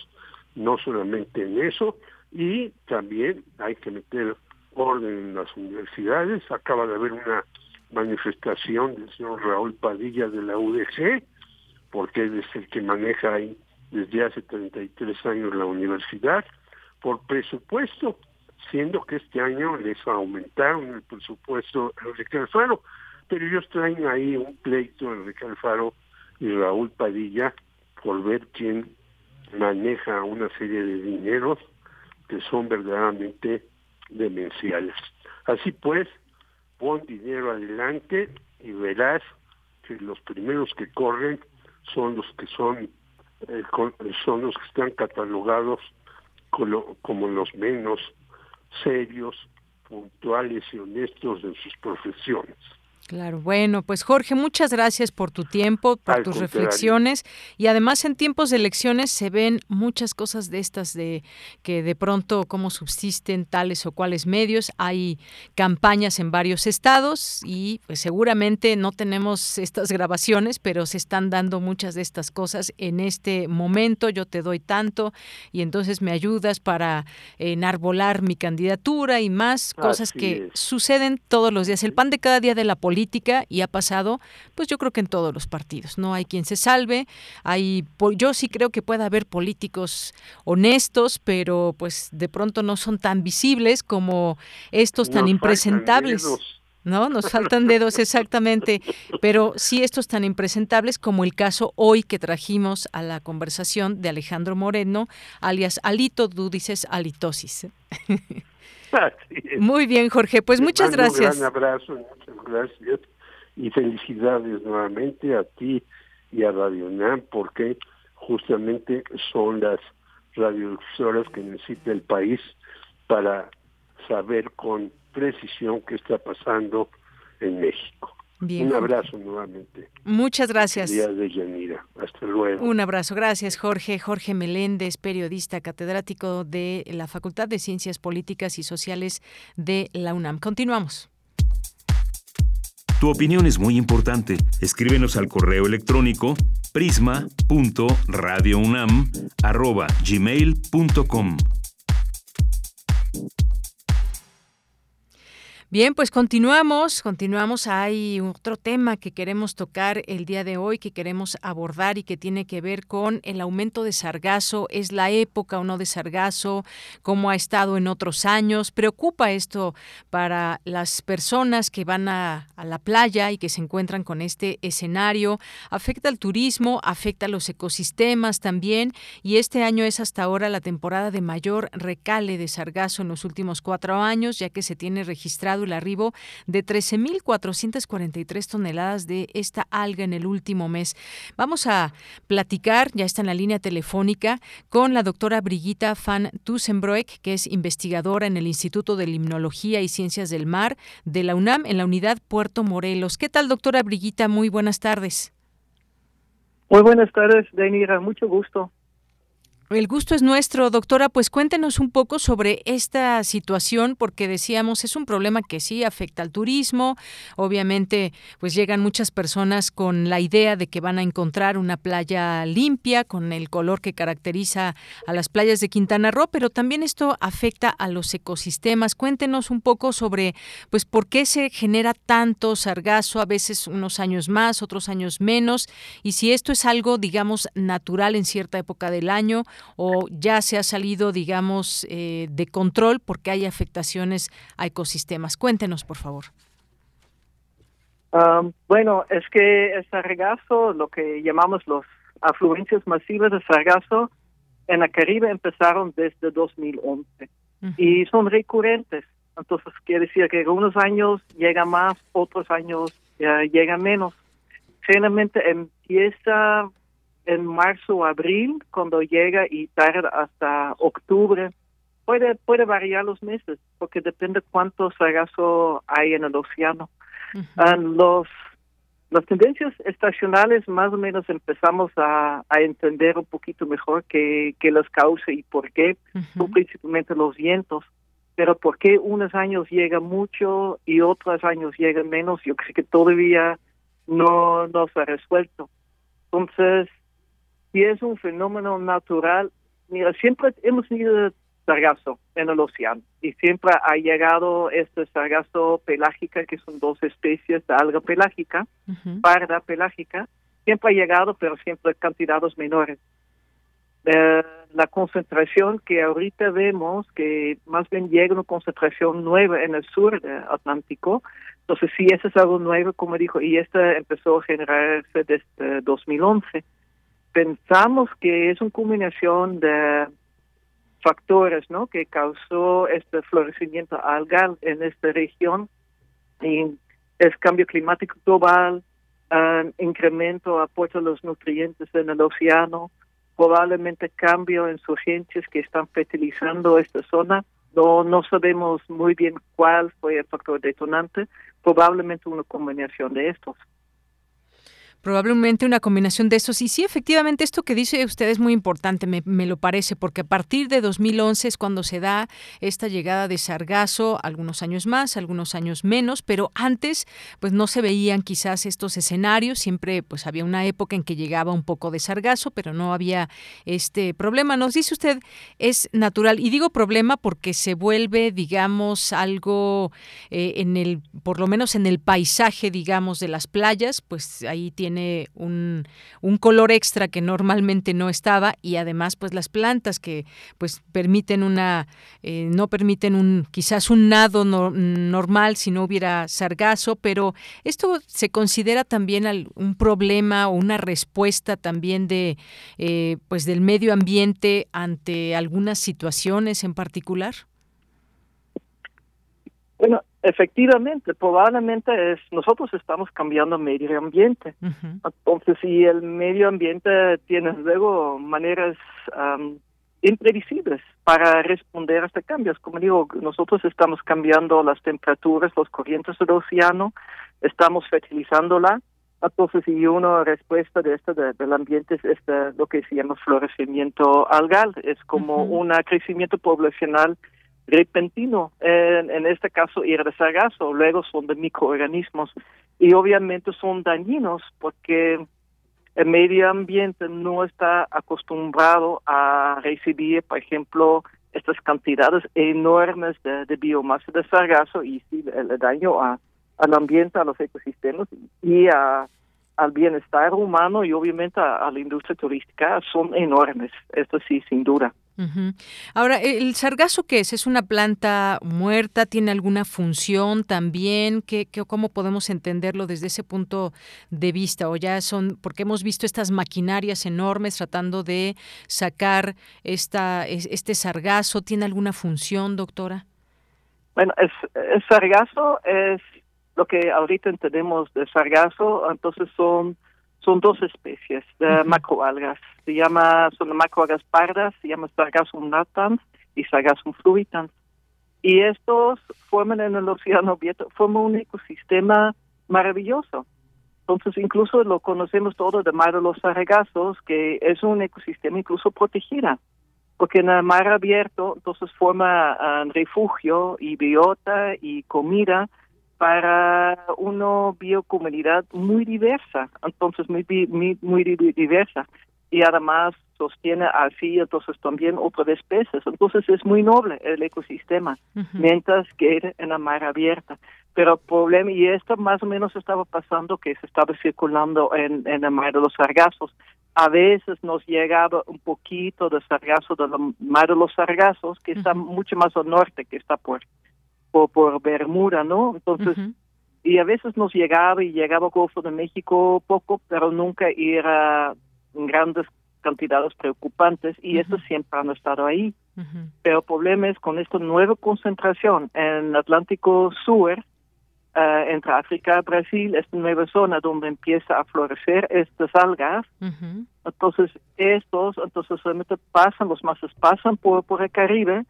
no solamente en eso, y también hay que meter orden en las universidades. Acaba de haber una manifestación del señor Raúl Padilla de la UDG, porque él es el que maneja ahí desde hace 33 años la universidad, por presupuesto, siendo que este año les aumentaron el presupuesto Enrique Alfaro, pero ellos traen ahí un pleito Enrique Alfaro y Raúl Padilla por ver quién maneja una serie de dineros son verdaderamente demenciales. Así pues, pon dinero adelante y verás que los primeros que corren son los que son eh, son los que están catalogados como los menos serios, puntuales y honestos de sus profesiones. Claro, bueno, pues Jorge, muchas gracias por tu tiempo, por tus reflexiones. Y además en tiempos de elecciones se ven muchas cosas de estas de que de pronto cómo subsisten tales o cuales medios, hay campañas en varios estados y pues seguramente no tenemos estas grabaciones, pero se están dando muchas de estas cosas en este momento, yo te doy tanto y entonces me ayudas para enarbolar mi candidatura y más cosas que suceden todos los días, el pan de cada día de la política política y ha pasado, pues yo creo que en todos los partidos. No hay quien se salve. Hay, yo sí creo que puede haber políticos honestos, pero pues de pronto no son tan visibles como estos tan impresentables. ¿no? Nos faltan dedos exactamente, pero sí estos tan impresentables como el caso hoy que trajimos a la conversación de Alejandro Moreno, alias Alito, tú dices alitosis. (laughs) Muy bien, Jorge, pues muchas gracias. Un gran abrazo, muchas gracias y felicidades nuevamente a ti y a Radio NAM porque justamente son las radiodifusoras que necesita el país para saber con precisión qué está pasando en México. Un abrazo nuevamente. Muchas gracias. de Yanira. Hasta luego. Un abrazo. Gracias, Jorge. Jorge Meléndez, periodista catedrático de la Facultad de Ciencias Políticas y Sociales de la UNAM. Continuamos. Tu opinión es muy importante. Escríbenos al correo electrónico prisma.radiounam@gmail.com. Bien, pues continuamos, continuamos. Hay otro tema que queremos tocar el día de hoy, que queremos abordar y que tiene que ver con el aumento de sargazo. ¿Es la época o no de sargazo? ¿Cómo ha estado en otros años? ¿Preocupa esto para las personas que van a, a la playa y que se encuentran con este escenario? ¿Afecta al turismo? ¿Afecta a los ecosistemas también? Y este año es hasta ahora la temporada de mayor recale de sargazo en los últimos cuatro años, ya que se tiene registrado el arribo de 13.443 toneladas de esta alga en el último mes. Vamos a platicar, ya está en la línea telefónica, con la doctora Brigitta van Tussenbroek, que es investigadora en el Instituto de Limnología y Ciencias del Mar de la UNAM en la unidad Puerto Morelos. ¿Qué tal, doctora Brigitta? Muy buenas tardes. Muy buenas tardes, Denira. Mucho gusto. El gusto es nuestro, doctora. Pues cuéntenos un poco sobre esta situación, porque decíamos es un problema que sí afecta al turismo. Obviamente, pues llegan muchas personas con la idea de que van a encontrar una playa limpia, con el color que caracteriza a las playas de Quintana Roo, pero también esto afecta a los ecosistemas. Cuéntenos un poco sobre, pues, por qué se genera tanto sargazo, a veces unos años más, otros años menos, y si esto es algo, digamos, natural en cierta época del año o ya se ha salido, digamos, eh, de control porque hay afectaciones a ecosistemas. Cuéntenos, por favor. Um, bueno, es que el sargazo, lo que llamamos los afluencias masivas de sargazo, en la Caribe empezaron desde 2011 y son recurrentes. Entonces, quiere decir que algunos años llega más, otros años llega menos. Generalmente empieza en marzo o abril, cuando llega y tarda hasta octubre. Puede, puede variar los meses, porque depende cuánto sargazo hay en el océano. Ah, los las tendencias estacionales más o menos empezamos a, a entender un poquito mejor qué, qué las causa y por qué, son principalmente los vientos, pero por qué unos años llega mucho y otros años llega menos, yo creo que todavía no, no se ha resuelto. Entonces, si es un fenómeno natural, mira, siempre hemos tenido sargazo en el océano y siempre ha llegado este sargazo pelágica, que son dos especies de alga pelágica, parda pelágica, siempre ha llegado, pero siempre cantidades menores. Eh, la concentración que ahorita vemos, que más bien llega una concentración nueva en el sur del Atlántico, entonces sí, eso es algo nuevo, como dijo, y esta empezó a generarse desde 2011 pensamos que es una combinación de factores ¿no? que causó este florecimiento algal en esta región y es cambio climático global, um, incremento aporte de los nutrientes en el océano, probablemente cambio en surgencias que están fertilizando esta zona. No, no sabemos muy bien cuál fue el factor detonante, probablemente una combinación de estos. Probablemente una combinación de estos. Y sí, efectivamente, esto que dice usted es muy importante, me, lo parece, porque a partir de 2011 es cuando se da esta llegada de sargazo, algunos años más, algunos años menos, pero antes pues no se veían quizás estos escenarios, siempre pues había una época en que llegaba un poco de sargazo, pero no había este problema. Nos dice usted, es natural, y digo problema porque se vuelve, digamos, algo eh, en el, por lo menos en el paisaje, digamos, de las playas, pues ahí tiene tiene un, un, color extra que normalmente no estaba y además pues las plantas que pues permiten una eh, no permiten un quizás un nado normal si no hubiera sargazo pero esto se considera también un problema o una respuesta también de eh, pues del medio ambiente ante algunas situaciones en particular bueno Efectivamente, probablemente es nosotros estamos cambiando medio ambiente. Entonces, si el medio ambiente tiene luego maneras imprevisibles para responder a este cambios, como digo, nosotros estamos cambiando las temperaturas, los corrientes del océano, estamos fertilizándola. Entonces, si una respuesta de esto del ambiente es este, lo que se llama florecimiento algal, es como un crecimiento poblacional repentino, en, en este caso ir de sargazo, luego son de microorganismos y obviamente son dañinos porque el medio ambiente no está acostumbrado a recibir, por ejemplo, estas cantidades enormes de, biomasa de sargazo y sí, el, daño a, al ambiente, a los ecosistemas y a, al bienestar humano y obviamente a la industria turística son enormes, esto sí, sin duda. Ahora, ¿el sargazo qué es? ¿Es una planta muerta? ¿Tiene alguna función también? ¿Qué, ¿Cómo podemos entenderlo desde ese punto de vista? ¿O ya son, porque hemos visto estas maquinarias enormes tratando de sacar esta, este sargazo? ¿Tiene alguna función, doctora? Bueno, el sargazo es lo que ahorita entendemos de sargazo, entonces son son dos especies de macroalgas. Se llama, son macroalgas pardas, se llama Sargassum natans y Sargassum fluitans. Y estos forman en el océano abierto, forman un ecosistema maravilloso. Entonces, incluso lo conocemos todo de mar de los sargazos, que es un ecosistema incluso protegido. porque en el mar abierto entonces forma uh, refugio y biota y comida para una biocomunidad muy diversa, entonces muy, muy, muy diversa. Y además sostiene así entonces también otras especies. Entonces es muy noble el ecosistema, mientras que en la mar abierta. Pero el problema, y esto más o menos estaba pasando, que se estaba circulando en, en el mar de los sargazos. A veces nos llegaba un poquito de sargazo del mar de los sargazos, que está mucho más al norte, que está por por, por Bermuda, ¿no? Entonces, y a veces nos llegaba y llegaba Golfo de México poco, pero nunca era en grandes cantidades preocupantes y eso siempre han estado ahí. Pero el problema es con esta nueva concentración en Atlántico Sur, uh, entre África y Brasil, esta nueva zona donde empieza a florecer estas algas. Entonces, estos, entonces solamente pasan, los masas pasan por, por el Caribe,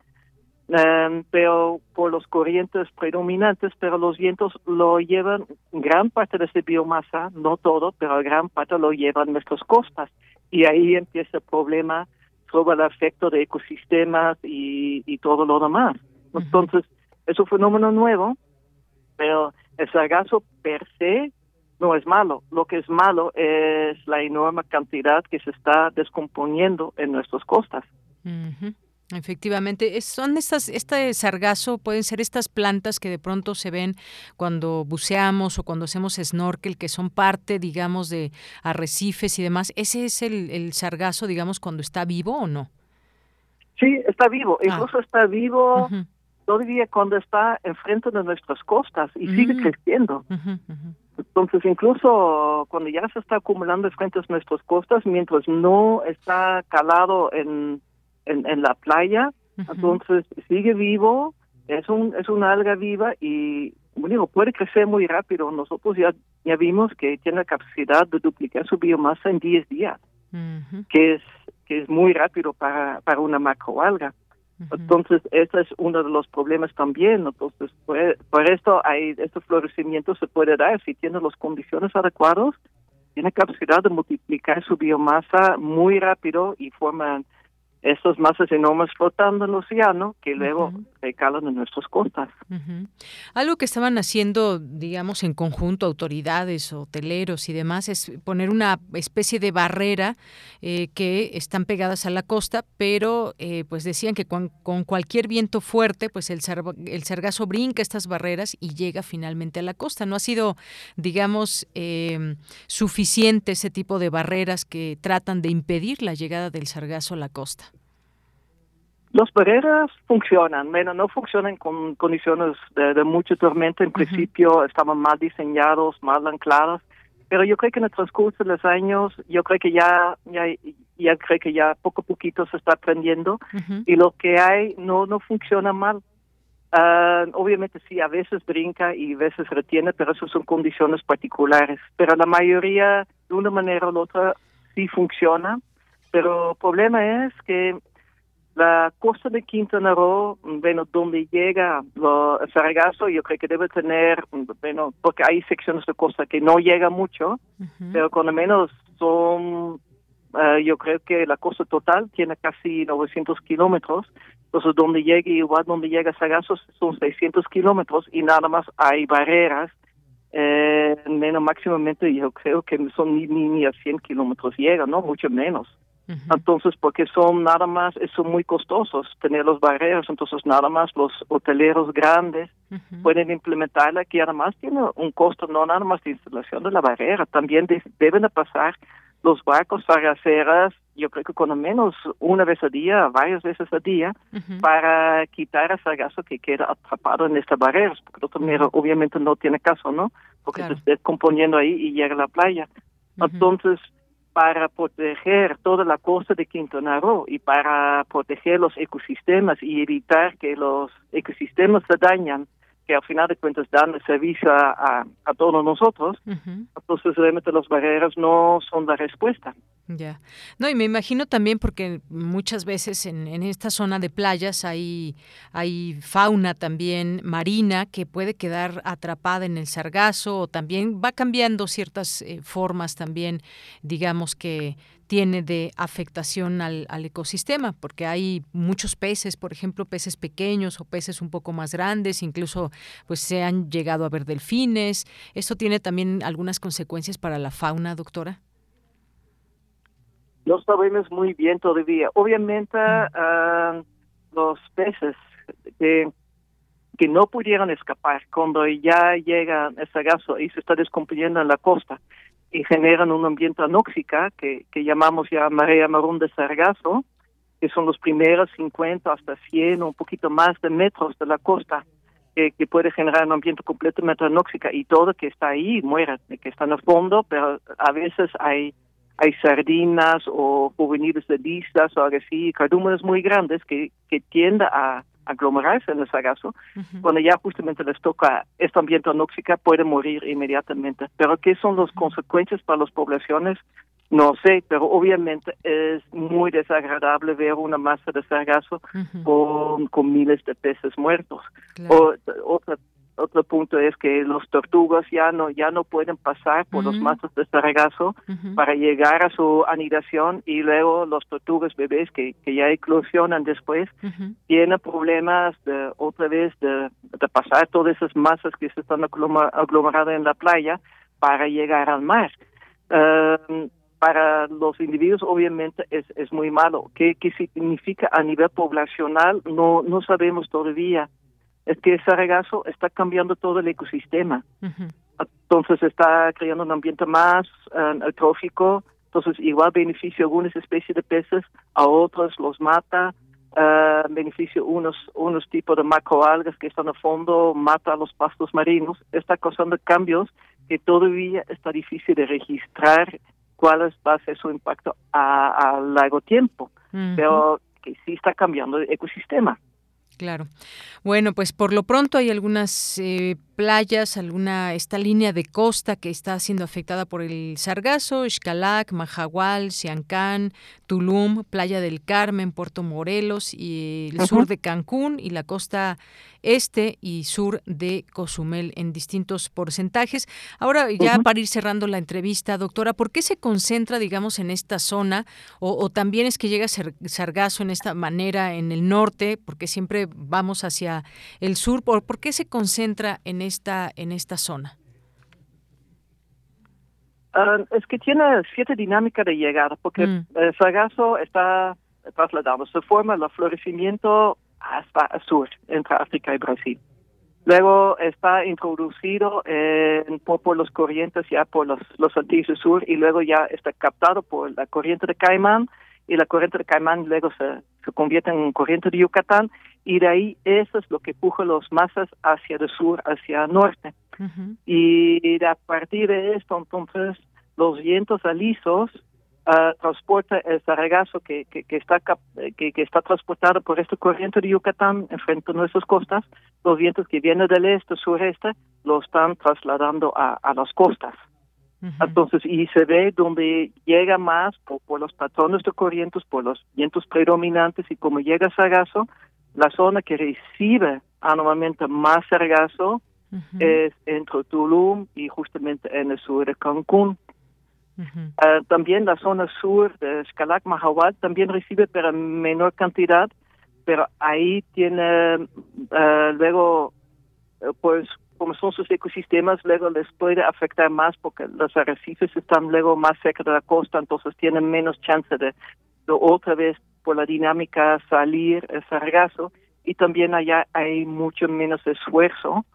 Um, pero por los corrientes predominantes, pero los vientos lo llevan, gran parte de esa biomasa, no todo, pero gran parte lo llevan nuestras costas. Y ahí empieza el problema sobre el efecto de ecosistemas y, y todo lo demás. Entonces, es un fenómeno nuevo, pero el sargazo per se no es malo. Lo que es malo es la enorme cantidad que se está descomponiendo en nuestras costas. Efectivamente, son estas, este sargazo, pueden ser estas plantas que de pronto se ven cuando buceamos o cuando hacemos snorkel, que son parte, digamos, de arrecifes y demás. ¿Ese es el, sargazo, digamos, cuando está vivo o no? Sí, está vivo. Ah. Incluso está vivo todavía cuando está enfrente de nuestras costas y sigue mm. creciendo. Entonces, incluso cuando ya se está acumulando frente a nuestras costas, mientras no está calado en en, la playa, entonces sigue vivo, es un es una alga viva y bueno, puede crecer muy rápido. Nosotros ya, ya vimos que tiene la capacidad de duplicar su biomasa en 10 días, que es que es muy rápido para, para una macroalga. Entonces, ese es uno de los problemas también. Entonces, por, por esto, hay, este florecimiento se puede dar si tiene las condiciones adecuadas, tiene capacidad de multiplicar su biomasa muy rápido y forman estos masas enormes flotando en el océano que luego recalan en nuestras costas. Algo que estaban haciendo, digamos, en conjunto autoridades, hoteleros y demás, es poner una especie de barrera eh, que están pegadas a la costa, pero eh, pues decían que con, cualquier viento fuerte, pues el, el sargazo brinca estas barreras y llega finalmente a la costa. No ha sido, digamos, eh, suficiente ese tipo de barreras que tratan de impedir la llegada del sargazo a la costa. Las barreras funcionan, bueno, no funcionan con condiciones de, de mucha tormenta. En principio estaban mal diseñados, mal anclados, pero yo creo que en el transcurso de los años, yo creo que ya, ya, ya creo que ya poco a poquito se está aprendiendo y lo que hay no, no funciona mal. Uh, obviamente sí, a veces brinca y a veces retiene, pero eso son condiciones particulares. Pero la mayoría, de una manera u otra, sí funciona. Pero el problema es que la costa de Quintana Roo, bueno, donde llega el sargazo, yo creo que debe tener, bueno, porque hay secciones de costa que no llega mucho, pero con lo menos son, eh, yo creo que la costa total tiene casi 900 kilómetros, entonces donde llega, igual donde llega sargazo son 600 kilómetros y nada más hay barreras, eh, menos máximamente yo creo que son ni, ni a 100 kilómetros llega, ¿no? Mucho menos. Entonces, porque son nada más, son muy costosos tener los barreras, entonces nada más los hoteleros grandes pueden implementarla, que además tiene un costo no nada más de instalación de la barrera, también deben de pasar los barcos sargaceras, yo creo que con lo menos una vez al día, varias veces al día, para quitar el sargazo que queda atrapado en estas barreras, porque de otra manera obviamente no tiene caso, ¿no? Porque se está descomponiendo ahí y llega a la playa. Entonces, para proteger toda la costa de Quintana Roo y para proteger los ecosistemas y evitar que los ecosistemas se dañan, que al final de cuentas dan el servicio a, a, todos nosotros, entonces realmente las barreras no son la respuesta. Ya. No, y me imagino también porque muchas veces en, en, esta zona de playas hay, hay fauna también marina que puede quedar atrapada en el sargazo o también va cambiando ciertas eh, formas también, digamos que tiene de afectación al, ecosistema, porque hay muchos peces, por ejemplo, peces pequeños o peces un poco más grandes, incluso pues se han llegado a ver delfines. ¿Esto tiene también algunas consecuencias para la fauna, doctora? No sabemos muy bien todavía. Obviamente, uh, los peces que, que no pudieron escapar cuando ya llega ese gaso y se está descomponiendo en la costa y generan un ambiente anóxica que, que llamamos ya marea marrón de sargazo, que son los primeros 50 hasta 100 o un poquito más de metros de la costa, que, puede generar un ambiente completamente anóxica. Y todo que está ahí muere, que está en el fondo, pero a veces hay hay sardinas o juveniles de listas o algo así, cardúmenes muy grandes que, que tienden a aglomerarse en el sargazo, cuando ya justamente les toca este ambiente anóxica pueden morir inmediatamente. Pero ¿qué son las consecuencias para las poblaciones? No sé, pero obviamente es muy desagradable ver una masa de sargazo con, con, miles de peces muertos. O, otra otro punto es que los tortugas ya no ya no pueden pasar por los mazos de sargazo para llegar a su anidación y luego los tortugas bebés que, que ya eclosionan después tienen problemas de otra vez de, de, pasar todas esas masas que se están aglomeradas en la playa para llegar al mar. Em, para los individuos obviamente es, es muy malo. ¿Qué, ¿Qué significa a nivel poblacional? No, no sabemos todavía es que ese regazo está cambiando todo el ecosistema. Entonces está creando un ambiente más uh, eutrófico, entonces igual beneficia algunas especies de peces, a otros los mata, uh, beneficia unos, unos tipos de macroalgas que están a fondo, mata a los pastos marinos, está causando cambios que todavía está difícil de registrar cuál va a ser su impacto a, largo tiempo, pero que sí está cambiando el ecosistema. Claro. Bueno, pues por lo pronto hay algunas eh, playas, alguna esta línea de costa que está siendo afectada por el sargazo, Xcalac, Majahual, Siancán, Tulum, Playa del Carmen, Puerto Morelos y el sur de Cancún y la costa este y sur de Cozumel en distintos porcentajes. Ahora, ya para ir cerrando la entrevista, doctora, ¿por qué se concentra, digamos, en esta zona? O, también es que llega sargazo en esta manera en el norte, porque siempre vamos hacia el sur. ¿Por, por qué se concentra en esta, en esta zona? Ah, es que tiene cierta dinámica de llegar, porque mm. el sargazo está trasladado, se forma el florecimiento hasta el sur, entre África y Brasil. Luego está introducido por, los corrientes ya por los, los Antilles del Sur y luego ya está captado por la corriente de Caimán y la corriente de Caimán luego se, se convierte en corriente de Yucatán y de ahí eso es lo que empuja los masas hacia el sur, hacia el norte. Y a partir de esto, entonces, los vientos alisos uh, transporta el sargazo que, que, está que, que, está transportado por esta corriente de Yucatán frente a nuestras costas, los vientos que vienen del este, sureste, lo están trasladando a, a las costas. Entonces, y se ve donde llega más por, por, los patrones de corrientes, por los vientos predominantes, y como llega sargazo, la zona que recibe anualmente más sargazo es entre Tulum y justamente en el sur de Cancún. Ah, también la zona sur de Xcalac Mahahual también recibe pero menor cantidad, pero ahí tiene ah, luego, eh, pues como son sus ecosistemas, luego les puede afectar más porque los arrecifes están luego más cerca de la costa, entonces tienen menos chance de otra vez por la dinámica salir el sargazo y también allá hay mucho menos esfuerzo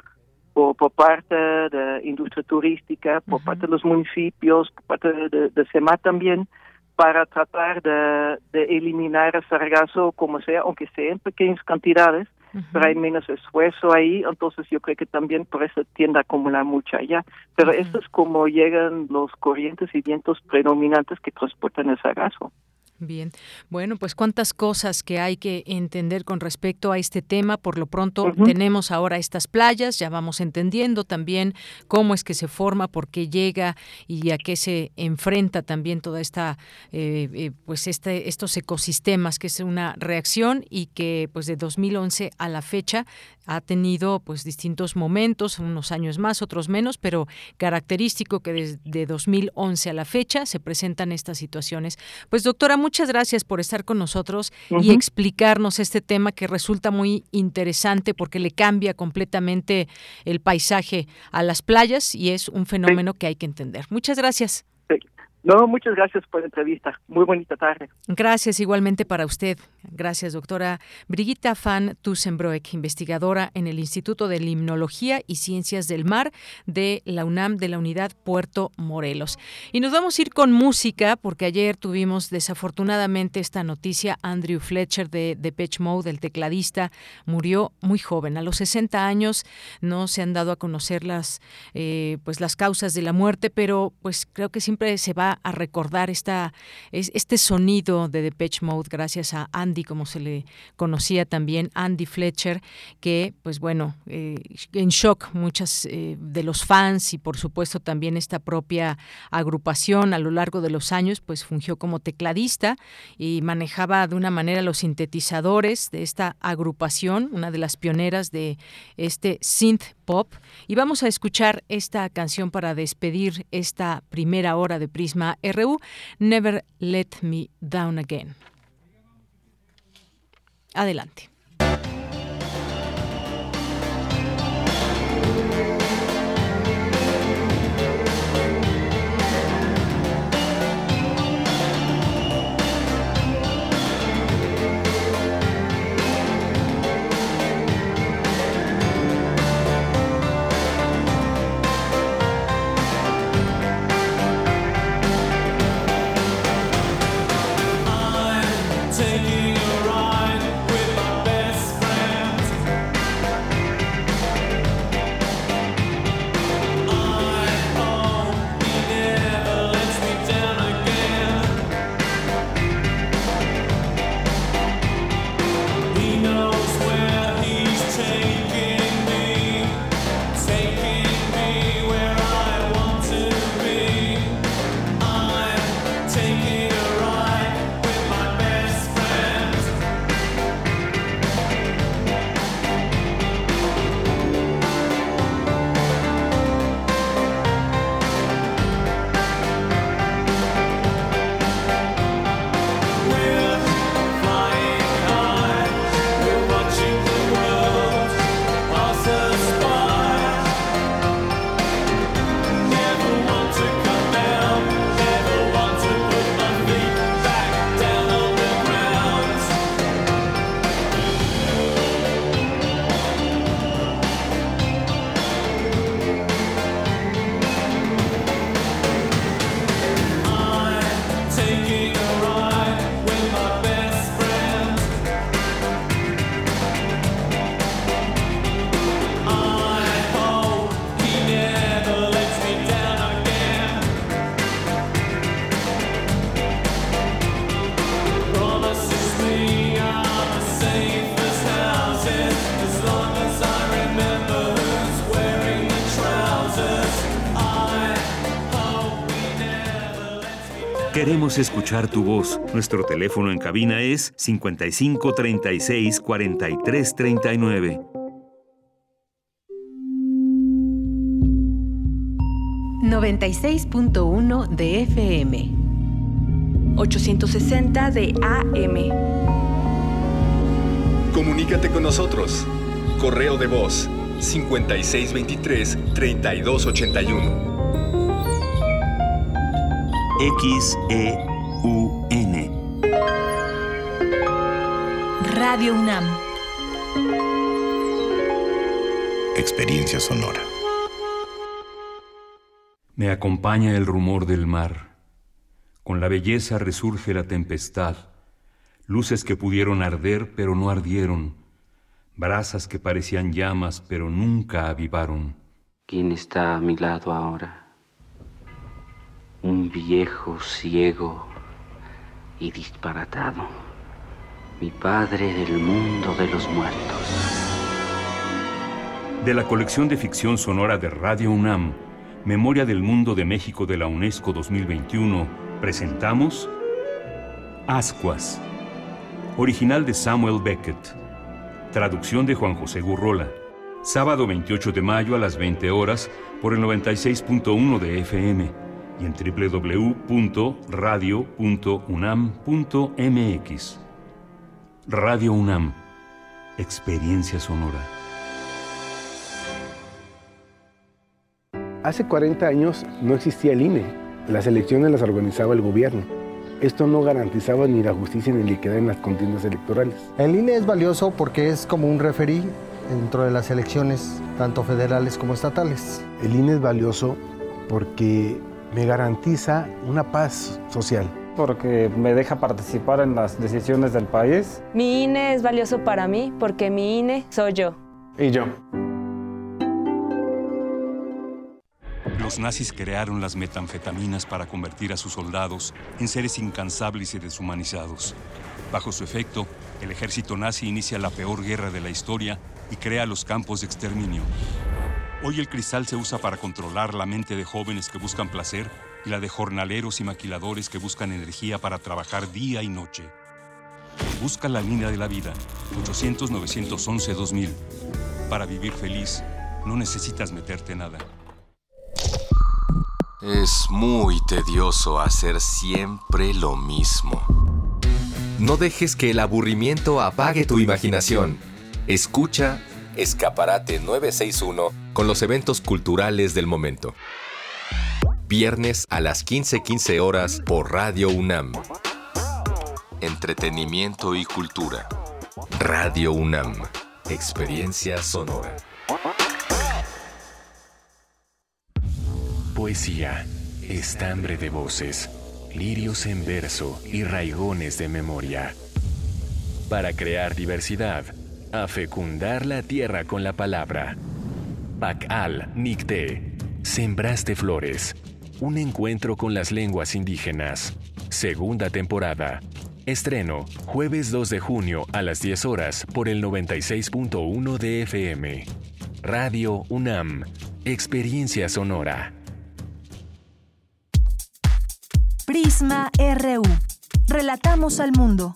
por, por parte de industria turística, por parte de los municipios, por parte de, de, SEMA también, para tratar de, de, eliminar el sargazo como sea, aunque sea en pequeñas cantidades, pero hay menos esfuerzo ahí, entonces yo creo que también por eso tiende a acumular mucho allá. Pero eso es como llegan los corrientes y vientos predominantes que transportan el sargazo. Bien, bueno, pues cuántas cosas que hay que entender con respecto a este tema. Por lo pronto tenemos ahora estas playas, ya vamos entendiendo también cómo es que se forma, por qué llega y a qué se enfrenta también toda esta, eh, eh, pues este, estos ecosistemas, que es una reacción y que pues de 2011 a la fecha ha tenido pues distintos momentos, unos años más, otros menos, pero característico que desde 2011 a la fecha se presentan estas situaciones. Pues doctora, muchas gracias por estar con nosotros y explicarnos este tema que resulta muy interesante porque le cambia completamente el paisaje a las playas y es un fenómeno que hay que entender. Muchas gracias. No, muchas gracias por la entrevista. Muy bonita tarde. Gracias igualmente para usted. Gracias, doctora Brigitta Van Tussenbroek, investigadora en el Instituto de Limnología y Ciencias del Mar de la UNAM de la Unidad Puerto Morelos. Y nos vamos a ir con música porque ayer tuvimos desafortunadamente esta noticia. Andrew Fletcher de Depeche Mode, el tecladista, murió muy joven. A los 60 años no se han dado a conocer las, eh, pues las causas de la muerte, pero pues creo que siempre se va a recordar esta, este sonido de Depeche Mode gracias a Andy, como se le conocía también, Andy Fletcher, que pues bueno, eh, en shock muchas eh, de los fans y por supuesto también esta propia agrupación a lo largo de los años pues fungió como tecladista y manejaba de una manera los sintetizadores de esta agrupación, una de las pioneras de este synth pop. Y vamos a escuchar esta canción para despedir esta primera hora de Prisma RU, Never Let Me Down Again. Adelante. Queremos escuchar tu voz. Nuestro teléfono en cabina es 55 36 43 39. 96.1 de FM. 860 de AM. Comunícate con nosotros. Correo de voz 5623 3281. X-E-U-N. Radio UNAM. Experiencia sonora. Me acompaña el rumor del mar. Con la belleza resurge la tempestad. Luces que pudieron arder pero no ardieron. Brasas que parecían llamas pero nunca avivaron. ¿Quién está a mi lado ahora? Un viejo ciego y disparatado, mi padre del mundo de los muertos. De la colección de ficción sonora de Radio UNAM, Memoria del Mundo de México de la UNESCO 2021, presentamos Ascuas, original de Samuel Beckett, traducción de Juan José Gurrola, sábado 28 de mayo a las 20 horas por el 96.1 de FM y en www.radio.unam.mx. Radio UNAM, experiencia sonora. Hace 40 años no existía el INE. Las elecciones las organizaba el gobierno. Esto no garantizaba ni la justicia ni la equidad en las contiendas electorales. El INE es valioso porque es como un referí dentro de las elecciones, tanto federales como estatales. El INE es valioso porque me garantiza una paz social. Porque me deja participar en las decisiones del país. Mi INE es valioso para mí porque mi INE soy yo. Y yo. Los nazis crearon las metanfetaminas para convertir a sus soldados en seres incansables y deshumanizados. Bajo su efecto, el ejército nazi inicia la peor guerra de la historia y crea los campos de exterminio. Hoy el cristal se usa para controlar la mente de jóvenes que buscan placer y la de jornaleros y maquiladores que buscan energía para trabajar día y noche. Busca la línea de la vida, 800-911-2000. Para vivir feliz, no necesitas meterte nada. Es muy tedioso hacer siempre lo mismo. No dejes que el aburrimiento apague tu imaginación. Escucha Escaparate 961 con los eventos culturales del momento. Viernes a las 15:15 horas por Radio UNAM. Entretenimiento y cultura. Radio UNAM. Experiencia sonora. Poesía, estambre de voces, lirios en verso y raigones de memoria. Para crear diversidad, a fecundar la tierra con la palabra. Bacal Nicté, Sembraste Flores, un encuentro con las lenguas indígenas. Segunda temporada. Estreno, jueves 2 de junio a las 10 horas por el 96.1 de FM. Radio UNAM, Experiencia Sonora. Prisma RU. Relatamos al mundo.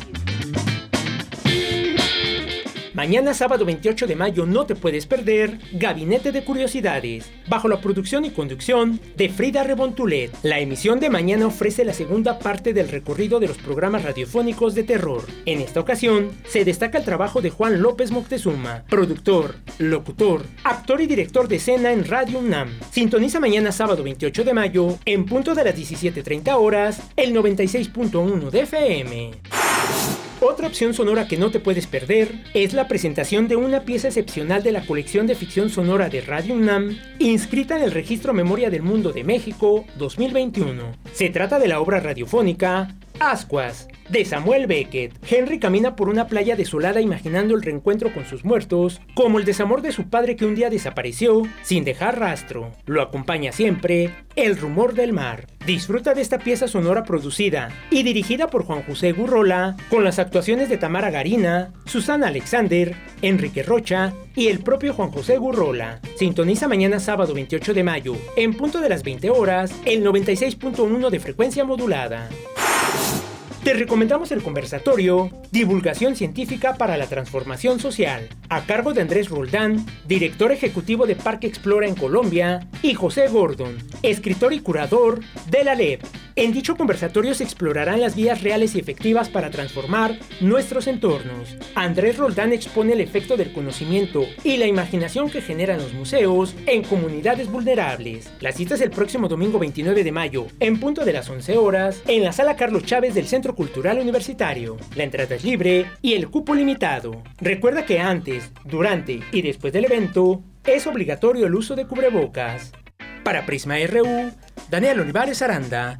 Mañana sábado 28 de mayo no te puedes perder Gabinete de Curiosidades, bajo la producción y conducción de Frida Rebontulet. La emisión de mañana ofrece la segunda parte del recorrido de los programas radiofónicos de terror. En esta ocasión, se destaca el trabajo de Juan López Moctezuma, productor, locutor, actor y director de escena en Radio UNAM. Sintoniza mañana sábado 28 de mayo, en punto de las 17.30 horas, el 96.1 de FM. Otra opción sonora que no te puedes perder es la presentación de una pieza excepcional de la colección de ficción sonora de Radio UNAM, inscrita en el Registro Memoria del Mundo de México 2021. Se trata de la obra radiofónica Ascuas, de Samuel Beckett. Henry camina por una playa desolada imaginando el reencuentro con sus muertos, como el desamor de su padre que un día desapareció sin dejar rastro. Lo acompaña siempre el rumor del mar. Disfruta de esta pieza sonora producida y dirigida por Juan José Gurrola, con las de Tamara Garina, Susana Alexander, Enrique Rocha y el propio Juan José Gurrola. Sintoniza mañana sábado 28 de mayo, en punto de las 20 horas, el 96.1 de frecuencia modulada. Te recomendamos el conversatorio Divulgación Científica para la Transformación Social, a cargo de Andrés Roldán, director ejecutivo de Parque Explora en Colombia, y José Gordon, escritor y curador de la LEP. En dicho conversatorio se explorarán las vías reales y efectivas para transformar nuestros entornos. Andrés Roldán expone el efecto del conocimiento y la imaginación que generan los museos en comunidades vulnerables. La cita es el próximo domingo 29 de mayo, en punto de las 11 horas, en la sala Carlos Chávez del Centro Cultural Universitario. La entrada es libre y el cupo limitado. Recuerda que antes, durante y después del evento es obligatorio el uso de cubrebocas. Para Prisma RU, Daniel Olivares Aranda.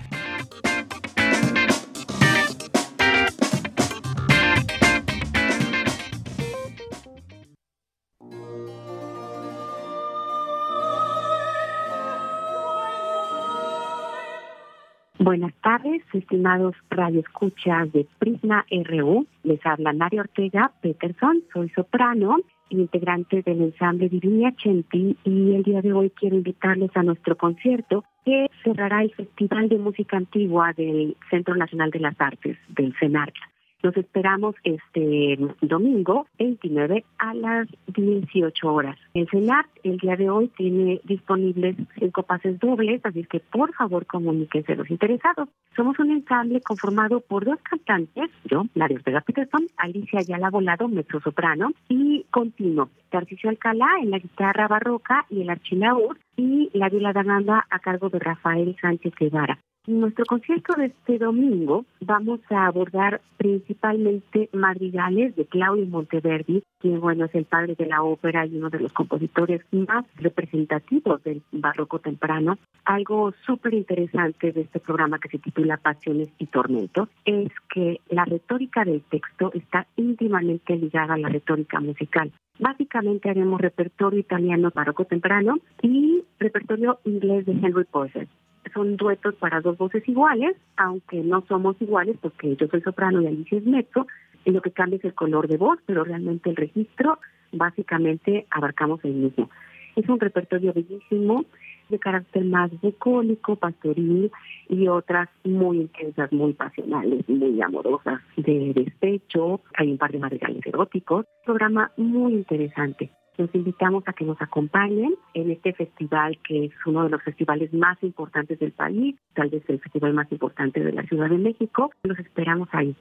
Buenas tardes, estimados radioescuchas de Prisma RU. Les habla María Ortega Peterson, soy soprano, integrante del ensamble Divinia Chenti y el día de hoy quiero invitarles a nuestro concierto que cerrará el Festival de Música Antigua del Centro Nacional de las Artes, del CENARC. Los esperamos este domingo 29 a las 18 horas. El CENAR el día de hoy tiene disponibles cinco pases dobles, así que por favor comuníquense los interesados. Somos un ensamble conformado por dos cantantes, yo, María Ortega Peterson, Alicia Ayala Volado, soprano, y continuo, Tarcisio Alcalá en la guitarra barroca y el archilaúd, y la viola de a cargo de Rafael Sánchez Guevara. Nuestro concierto de este domingo vamos a abordar principalmente madrigales de Claudio Monteverdi, quien bueno es el padre de la ópera y uno de los compositores más representativos del barroco temprano. Algo súper interesante de este programa que se titula Pasiones y Tormentos es que la retórica del texto está íntimamente ligada a la retórica musical. Básicamente haremos repertorio italiano barroco temprano y repertorio inglés de Henry Purcell son duetos para dos voces iguales, aunque no somos iguales porque yo soy soprano y Alicia es mezzo, y lo que cambia es el color de voz, pero realmente el registro básicamente abarcamos el mismo. Es un repertorio bellísimo, de carácter más bucólico, pastoril y otras muy intensas, muy pasionales, muy amorosas, de despecho. Hay un par de madrigales eróticos. Programa muy interesante. Los invitamos a que nos acompañen en este festival que es uno de los festivales más importantes del país, tal vez el festival más importante de la Ciudad de México. Los esperamos ahí.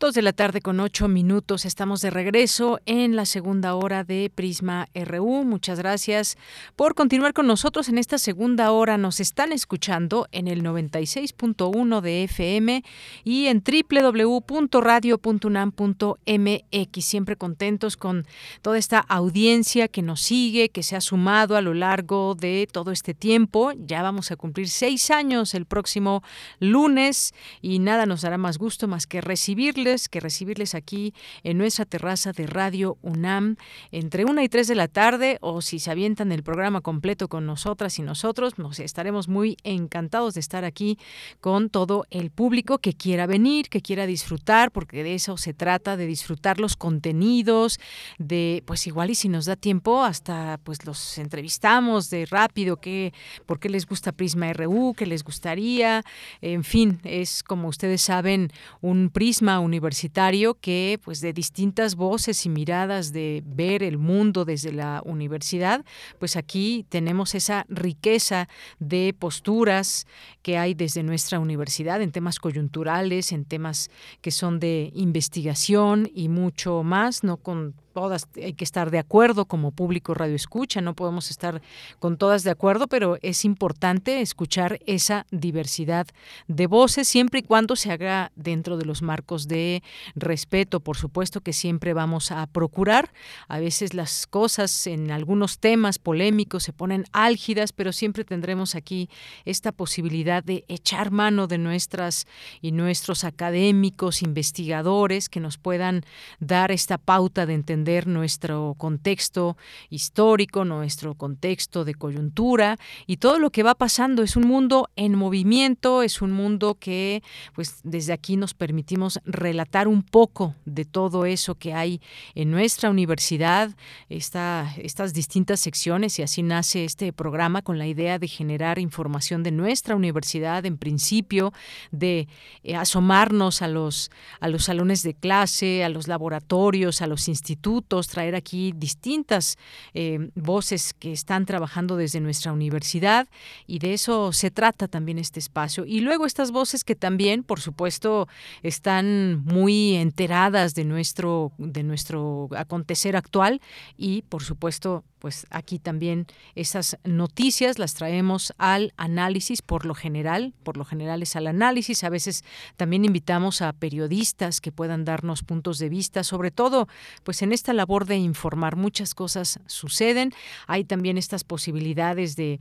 Dos de la tarde con ocho minutos. Estamos de regreso en la segunda hora de Prisma RU. Muchas gracias por continuar con nosotros en esta segunda hora. Nos están escuchando en el 96.1 de FM y en www.radio.unam.mx. Siempre contentos con toda esta audiencia que nos sigue, que se ha sumado a lo largo de todo este tiempo. Ya vamos a cumplir seis años el próximo lunes y nada nos dará más gusto más que recibirles que recibirles aquí en nuestra terraza de Radio UNAM entre una y tres de la tarde o si se avientan el programa completo con nosotras y nosotros, nos estaremos muy encantados de estar aquí con todo el público que quiera venir, que quiera disfrutar, porque de eso se trata, de disfrutar los contenidos, de pues igual y si nos da tiempo hasta pues los entrevistamos de rápido, que por qué les gusta Prisma RU, qué les gustaría, en fin, es como ustedes saben un prisma universitario universitario que pues de distintas voces y miradas de ver el mundo desde la universidad, pues aquí tenemos esa riqueza de posturas que hay desde nuestra universidad en temas coyunturales, en temas que son de investigación y mucho más, no con todas hay que estar de acuerdo como público radio escucha, no podemos estar con todas de acuerdo, pero es importante escuchar esa diversidad de voces siempre y cuando se haga dentro de los marcos de respeto, por supuesto que siempre vamos a procurar. A veces las cosas en algunos temas polémicos se ponen álgidas, pero siempre tendremos aquí esta posibilidad de echar mano de nuestras y nuestros académicos, investigadores que nos puedan dar esta pauta de entender nuestro contexto histórico, nuestro contexto de coyuntura y todo lo que va pasando. Es un mundo en movimiento, es un mundo que pues desde aquí nos permitimos relatar un poco de todo eso que hay en nuestra universidad, esta, estas distintas secciones y así nace este programa con la idea de generar información de nuestra universidad en principio, de eh, asomarnos a los, a los salones de clase, a los laboratorios, a los institutos, traer aquí distintas eh, voces que están trabajando desde nuestra universidad y de eso se trata también este espacio. Y luego estas voces que también, por supuesto, están muy enteradas de nuestro, de nuestro acontecer actual y, por supuesto, pues aquí también esas noticias las traemos al análisis por lo general, por lo general es al análisis, a veces también invitamos a periodistas que puedan darnos puntos de vista, sobre todo pues en esta labor de informar. Muchas cosas suceden, hay también estas posibilidades de,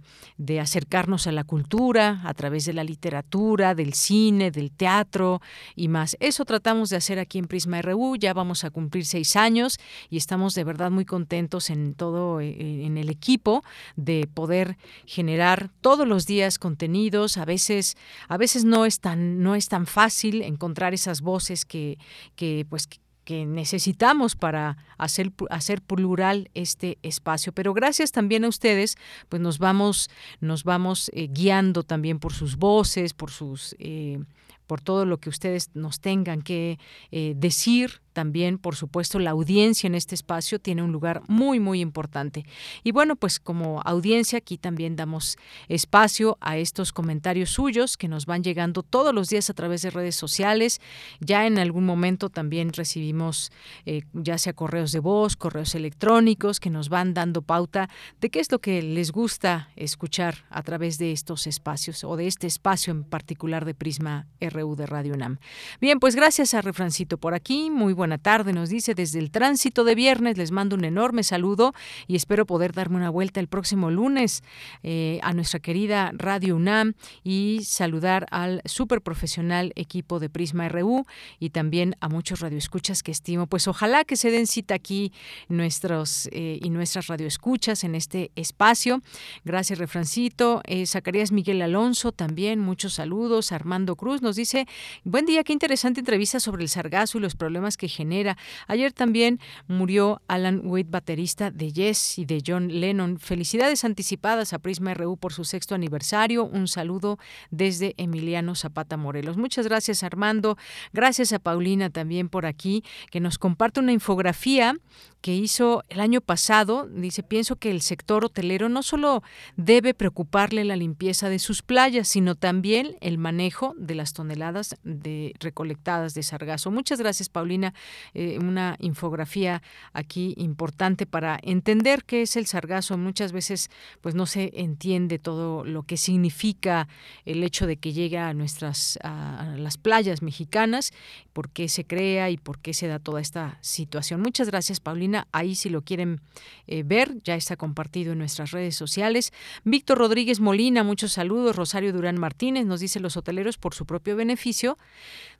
acercarnos a la cultura a través de la literatura, del cine, del teatro y más. Eso tratamos de hacer aquí en Prisma RU, ya vamos a cumplir seis años y estamos de verdad muy contentos en todo en el equipo de poder generar todos los días contenidos. A veces, a veces no es tan, no es tan fácil encontrar esas voces que, que pues que necesitamos para hacer, hacer plural este espacio. Pero gracias también a ustedes, pues nos vamos, nos vamos eh, guiando también por sus voces, por sus eh, por todo lo que ustedes nos tengan que decir también, por supuesto, la audiencia en este espacio tiene un lugar muy, muy importante. Y bueno, pues como audiencia aquí también damos espacio a estos comentarios suyos que nos van llegando todos los días a través de redes sociales. Ya en algún momento también recibimos eh, ya sea correos de voz, correos electrónicos que nos van dando pauta de qué es lo que les gusta escuchar a través de estos espacios o de este espacio en particular de Prisma RU de Radio UNAM. Bien, pues gracias a Refrancito por aquí. Muy buenas buena tarde, nos dice desde el tránsito de viernes. Les mando un enorme saludo y espero poder darme una vuelta el próximo lunes eh, a nuestra querida Radio UNAM y saludar al súper profesional equipo de Prisma RU y también a muchos radioescuchas que estimo. Pues ojalá que se den cita aquí nuestros eh, y nuestras radioescuchas en este espacio. Gracias, Refrancito. Eh, Zacarías Miguel Alonso también, muchos saludos. Armando Cruz nos dice, buen día, qué interesante entrevista sobre el sargazo y los problemas que genera. Ayer también murió Alan Wade, baterista de Yes y de John Lennon. Felicidades anticipadas a Prisma RU por su sexto aniversario. Un saludo desde Emiliano Zapata Morelos. Muchas gracias Armando. Gracias a Paulina también por aquí, que nos comparte una infografía que hizo el año pasado. Dice, pienso que el sector hotelero no solo debe preocuparle la limpieza de sus playas, sino también el manejo de las toneladas de recolectadas de sargazo. Muchas gracias, Paulina. Eh, una infografía aquí importante para entender qué es el sargazo. Muchas veces pues no se entiende todo lo que significa el hecho de que llegue a nuestras a las playas mexicanas, por qué se crea y por qué se da toda esta situación. Muchas gracias, Paulina. Ahí si lo quieren eh, ver, ya está compartido en nuestras redes sociales. Víctor Rodríguez Molina, muchos saludos. Rosario Durán Martínez nos dice los hoteleros por su propio beneficio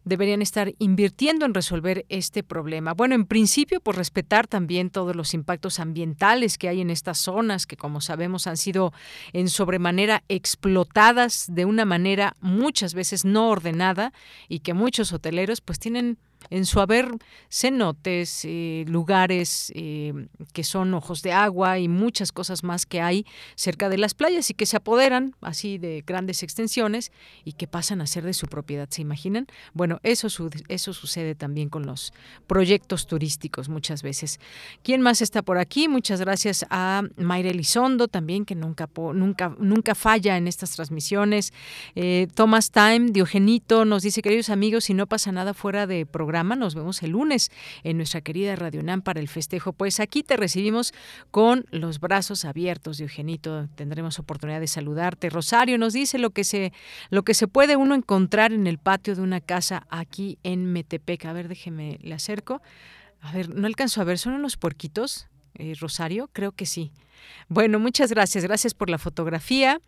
deberían estar invirtiendo en resolver este problema. Bueno, en principio, por respetar también todos los impactos ambientales que hay en estas zonas, que como sabemos han sido en sobremanera explotadas de una manera muchas veces no ordenada y que muchos hoteleros pues tienen en su haber cenotes, eh, lugares eh, que son ojos de agua y muchas cosas más que hay cerca de las playas y que se apoderan así de grandes extensiones y que pasan a ser de su propiedad, ¿se imaginan? Bueno, eso, eso sucede también con los proyectos turísticos muchas veces. ¿Quién más está por aquí? Muchas gracias a Mayra Elizondo también, que nunca, nunca, nunca falla en estas transmisiones. Eh, Thomas Time, Diogenito, nos dice, queridos amigos, si no pasa nada fuera de programa, nos vemos el lunes en nuestra querida Radio NAM para el festejo. Pues aquí te recibimos con los brazos abiertos, Eugenito. Tendremos oportunidad de saludarte. Rosario nos dice lo que se, lo que se puede uno encontrar en el patio de una casa aquí en Metepec. A ver, déjeme, le acerco. A ver, no alcanzo a ver, ¿son unos puerquitos? Eh, Rosario, creo que sí. Bueno, muchas gracias. Gracias por la fotografía.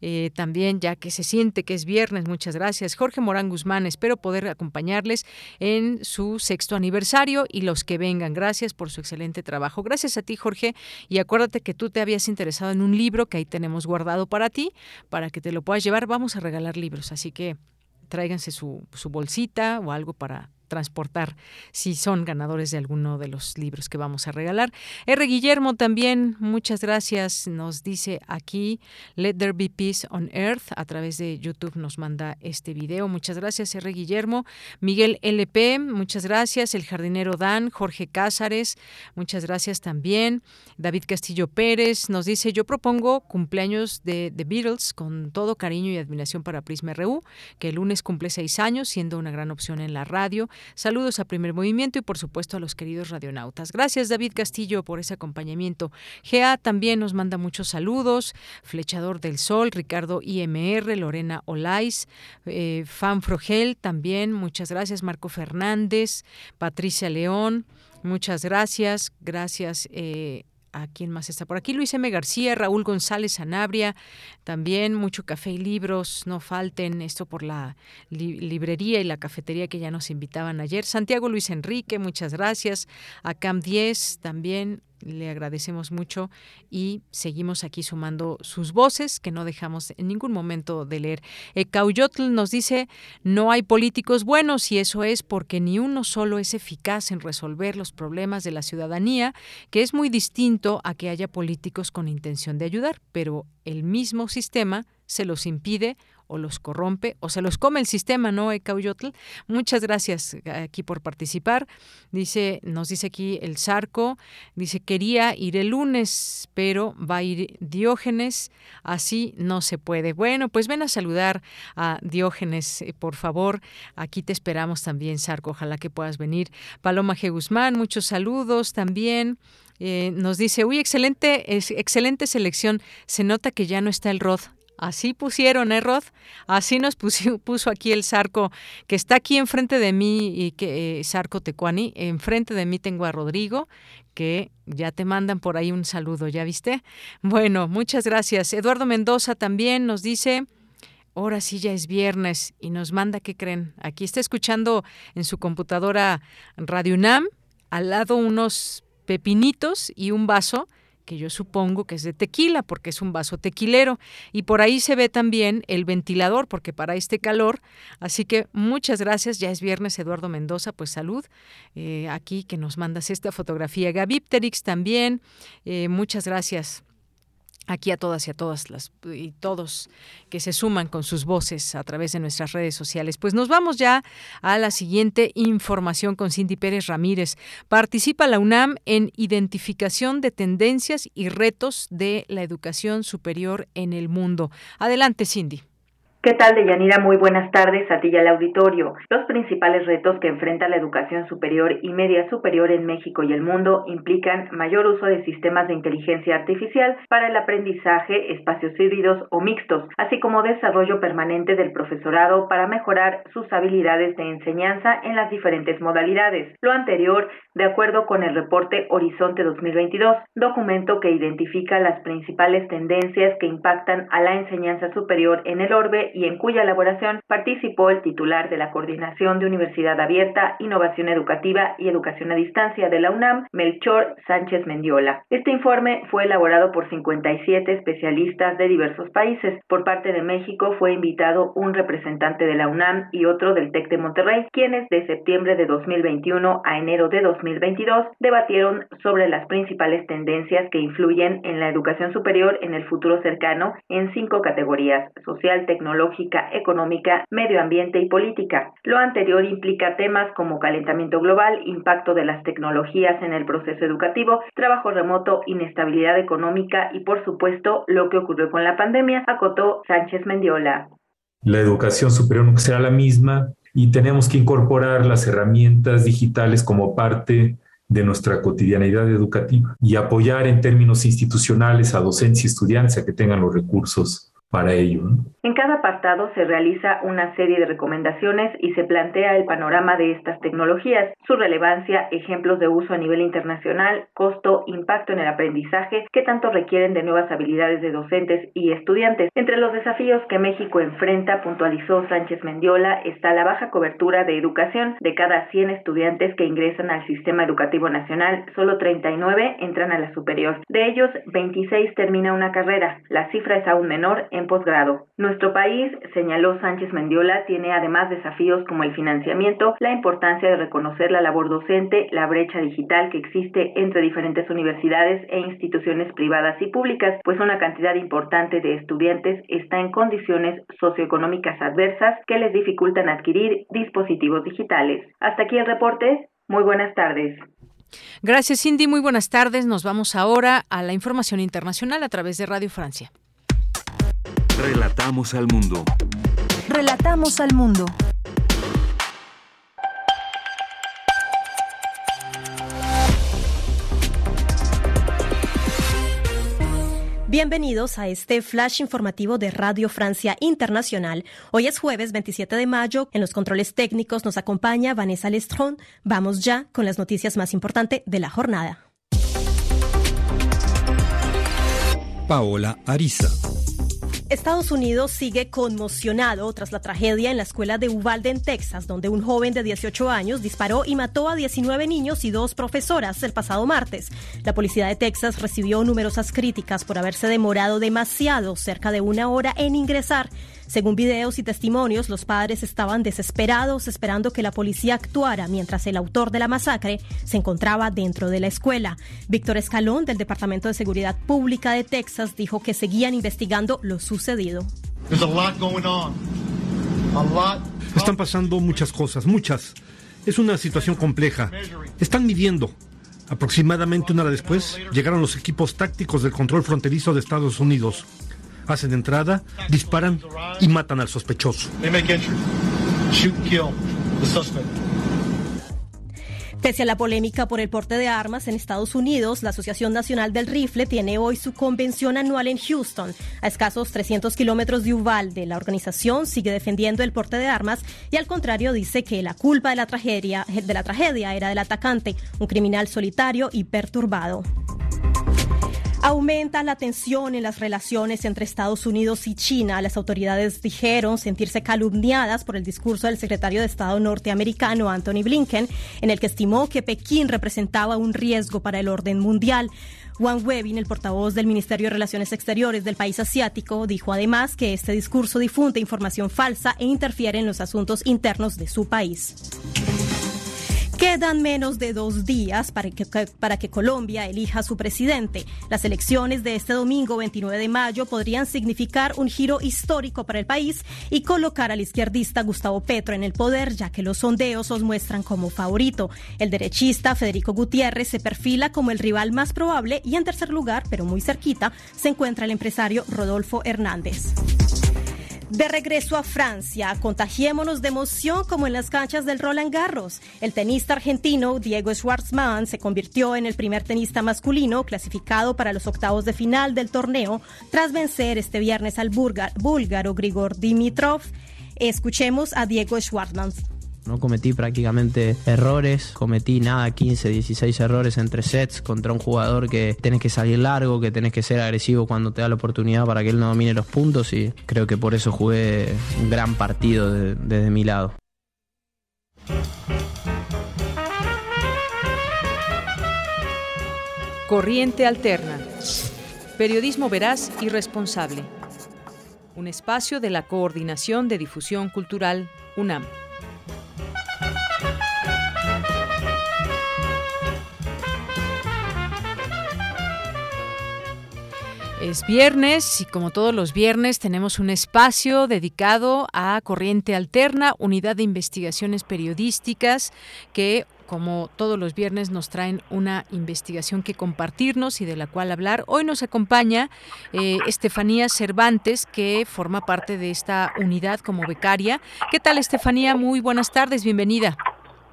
Eh, también, ya que se siente que es viernes, muchas gracias. Jorge Morán Guzmán, espero poder acompañarles en su sexto aniversario y los que vengan. Gracias por su excelente trabajo. Gracias a ti, Jorge. Y acuérdate que tú te habías interesado en un libro que ahí tenemos guardado para ti, para que te lo puedas llevar. Vamos a regalar libros, así que tráiganse su, su bolsita o algo para transportar si son ganadores de alguno de los libros que vamos a regalar. R. Guillermo también, muchas gracias, nos dice aquí, Let There Be Peace on Earth, a través de YouTube nos manda este video. Muchas gracias, R. Guillermo. Miguel LP, muchas gracias. El jardinero Dan, Jorge Cázares, muchas gracias también. David Castillo Pérez nos dice, yo propongo cumpleaños de The Beatles con todo cariño y admiración para Prisma RU, que el lunes cumple seis años, siendo una gran opción en la radio Saludos a Primer Movimiento y por supuesto a los queridos radionautas. Gracias David Castillo por ese acompañamiento. GA también nos manda muchos saludos. Flechador del Sol, Ricardo IMR, Lorena Olais, eh, Fan Frogel también, muchas gracias. Marco Fernández, Patricia León, muchas gracias. Gracias. Eh, ¿A quién más está por aquí? Luis M. García, Raúl González Sanabria, también mucho café y libros, no falten, esto por la librería y la cafetería que ya nos invitaban ayer. Santiago Luis Enrique, muchas gracias. A Cam 10 también, le agradecemos mucho y seguimos aquí sumando sus voces que no dejamos en ningún momento de leer. Cauyotl nos dice, no hay políticos buenos y eso es porque ni uno solo es eficaz en resolver los problemas de la ciudadanía, que es muy distinto a que haya políticos con intención de ayudar, pero el mismo sistema se los impide o los corrompe o se los come el sistema, ¿no, Ecauyotl? Muchas gracias eh, aquí por participar. Dice, nos dice aquí el Zarco, dice, quería ir el lunes, pero va a ir Diógenes, así no se puede. Bueno, pues ven a saludar a Diógenes, eh, por favor. Aquí te esperamos también, Zarco, ojalá que puedas venir. Paloma G. Guzmán, muchos saludos también. Eh, nos dice, uy, excelente, excelente selección. Se nota que ya no está el Rod Así pusieron, ¿eh, Rod? Así nos (laughs) puso, aquí el Zarco, que está aquí enfrente de mí, y que eh, Tecuani. Enfrente de mí tengo a Rodrigo, que ya te mandan por ahí un saludo, ¿ya viste? Bueno, muchas gracias. Eduardo Mendoza también nos dice. Ahora sí ya es viernes y nos manda, ¿qué creen? Aquí está escuchando en su computadora Radio UNAM, al lado unos pepinitos y un vaso que yo supongo que es de tequila, porque es un vaso tequilero. Y por ahí se ve también el ventilador, porque para este calor. Así que muchas gracias. Ya es viernes, Eduardo Mendoza, pues salud. Eh, aquí que nos mandas esta fotografía. Gavipterix también. Eh, muchas gracias aquí a todas y a todas las y todos que se suman con sus voces a través de nuestras redes sociales. Pues nos vamos ya a la siguiente información con Cindy Pérez Ramírez. Participa la UNAM en identificación de tendencias y retos de la educación superior en el mundo. Adelante, Cindy. ¿Qué tal, Deyanira? Muy buenas tardes a ti y al auditorio. Los principales retos que enfrenta la educación superior y media superior en México y el mundo implican mayor uso de sistemas de inteligencia artificial para el aprendizaje, espacios híbridos o mixtos, así como desarrollo permanente del profesorado para mejorar sus habilidades de enseñanza en las diferentes modalidades. Lo anterior, de acuerdo con el reporte Horizonte 2022, documento que identifica las principales tendencias que impactan a la enseñanza superior en el orbe y en cuya elaboración participó el titular de la Coordinación de Universidad Abierta, Innovación Educativa y Educación a Distancia de la UNAM, Melchor Sánchez Mendiola. Este informe fue elaborado por 57 especialistas de diversos países. Por parte de México fue invitado un representante de la UNAM y otro del TEC de Monterrey, quienes de septiembre de 2021 a enero de 2022 debatieron sobre las principales tendencias que influyen en la educación superior en el futuro cercano en cinco categorías, social, tecnológica, económica, medio ambiente y política. Lo anterior implica temas como calentamiento global, impacto de las tecnologías en el proceso educativo, trabajo remoto, inestabilidad económica y, por supuesto, lo que ocurrió con la pandemia, acotó Sánchez Mendiola. La educación superior no será la misma y tenemos que incorporar las herramientas digitales como parte de nuestra cotidianidad educativa y apoyar en términos institucionales a docencia y estudiantes a que tengan los recursos para ello. En cada apartado se realiza una serie de recomendaciones y se plantea el panorama de estas tecnologías, su relevancia, ejemplos de uso a nivel internacional, costo, impacto en el aprendizaje, que tanto requieren de nuevas habilidades de docentes y estudiantes. Entre los desafíos que México enfrenta, puntualizó Sánchez Mendiola, está la baja cobertura de educación. De cada 100 estudiantes que ingresan al sistema educativo nacional, solo 39 entran a la superior. De ellos, 26 termina una carrera. La cifra es aún menor en posgrado. Nuestro país, señaló Sánchez Mendiola, tiene además desafíos como el financiamiento, la importancia de reconocer la labor docente, la brecha digital que existe entre diferentes universidades e instituciones privadas y públicas, pues una cantidad importante de estudiantes está en condiciones socioeconómicas adversas que les dificultan adquirir dispositivos digitales. Hasta aquí el reporte. Muy buenas tardes. Gracias, Cindy. Muy buenas tardes. Nos vamos ahora a la información internacional a través de Radio Francia. Relatamos al mundo. Relatamos al mundo. Bienvenidos a este flash informativo de Radio Francia Internacional. Hoy es jueves 27 de mayo. En los controles técnicos nos acompaña Vanessa Lestrón. Vamos ya con las noticias más importantes de la jornada. Paola Ariza. Estados Unidos sigue conmocionado tras la tragedia en la escuela de Uvalde, en Texas, donde un joven de 18 años disparó y mató a 19 niños y dos profesoras el pasado martes. La policía de Texas recibió numerosas críticas por haberse demorado demasiado, cerca de una hora, en ingresar. Según videos y testimonios, los padres estaban desesperados esperando que la policía actuara mientras el autor de la masacre se encontraba dentro de la escuela. Víctor Escalón, del Departamento de Seguridad Pública de Texas, dijo que seguían investigando lo sucedido. Están pasando muchas cosas, muchas. Es una situación compleja. Están midiendo. Aproximadamente una hora después llegaron los equipos tácticos del control fronterizo de Estados Unidos hacen entrada, disparan y matan al sospechoso. Pese a la polémica por el porte de armas en Estados Unidos, la Asociación Nacional del Rifle tiene hoy su convención anual en Houston, a escasos 300 kilómetros de Uvalde. La organización sigue defendiendo el porte de armas y al contrario dice que la culpa de la tragedia, de la tragedia era del atacante, un criminal solitario y perturbado. Aumenta la tensión en las relaciones entre Estados Unidos y China. Las autoridades dijeron sentirse calumniadas por el discurso del secretario de Estado norteamericano Anthony Blinken, en el que estimó que Pekín representaba un riesgo para el orden mundial. Wang Webin, el portavoz del Ministerio de Relaciones Exteriores del país asiático, dijo además que este discurso difunde información falsa e interfiere en los asuntos internos de su país. Quedan menos de dos días para que, Colombia elija su presidente. Las elecciones de este domingo 29 de mayo podrían significar un giro histórico para el país y colocar al izquierdista Gustavo Petro en el poder, ya que los sondeos os muestran como favorito. El derechista Federico Gutiérrez se perfila como el rival más probable y en tercer lugar, pero muy cerquita, se encuentra el empresario Rodolfo Hernández. De regreso a Francia, contagiémonos de emoción como en las canchas del Roland Garros. El tenista argentino Diego Schwartzman se convirtió en el primer tenista masculino clasificado para los octavos de final del torneo tras vencer este viernes al búlgaro Grigor Dimitrov. Escuchemos a Diego Schwartzman. No cometí prácticamente errores, cometí nada, 15, 16 errores entre sets contra un jugador que tenés que salir largo, que tenés que ser agresivo cuando te da la oportunidad para que él no domine los puntos y creo que por eso jugué un gran partido desde mi lado. Corriente Alterna. Periodismo veraz y responsable. Un espacio de la Coordinación de Difusión Cultural, UNAM. Es viernes y como todos los viernes tenemos un espacio dedicado a Corriente Alterna, unidad de investigaciones periodísticas que como todos los viernes nos traen una investigación que compartirnos y de la cual hablar. Hoy nos acompaña eh, Estefanía Cervantes, que forma parte de esta unidad como becaria. ¿Qué tal, Estefanía? Muy buenas tardes, bienvenida.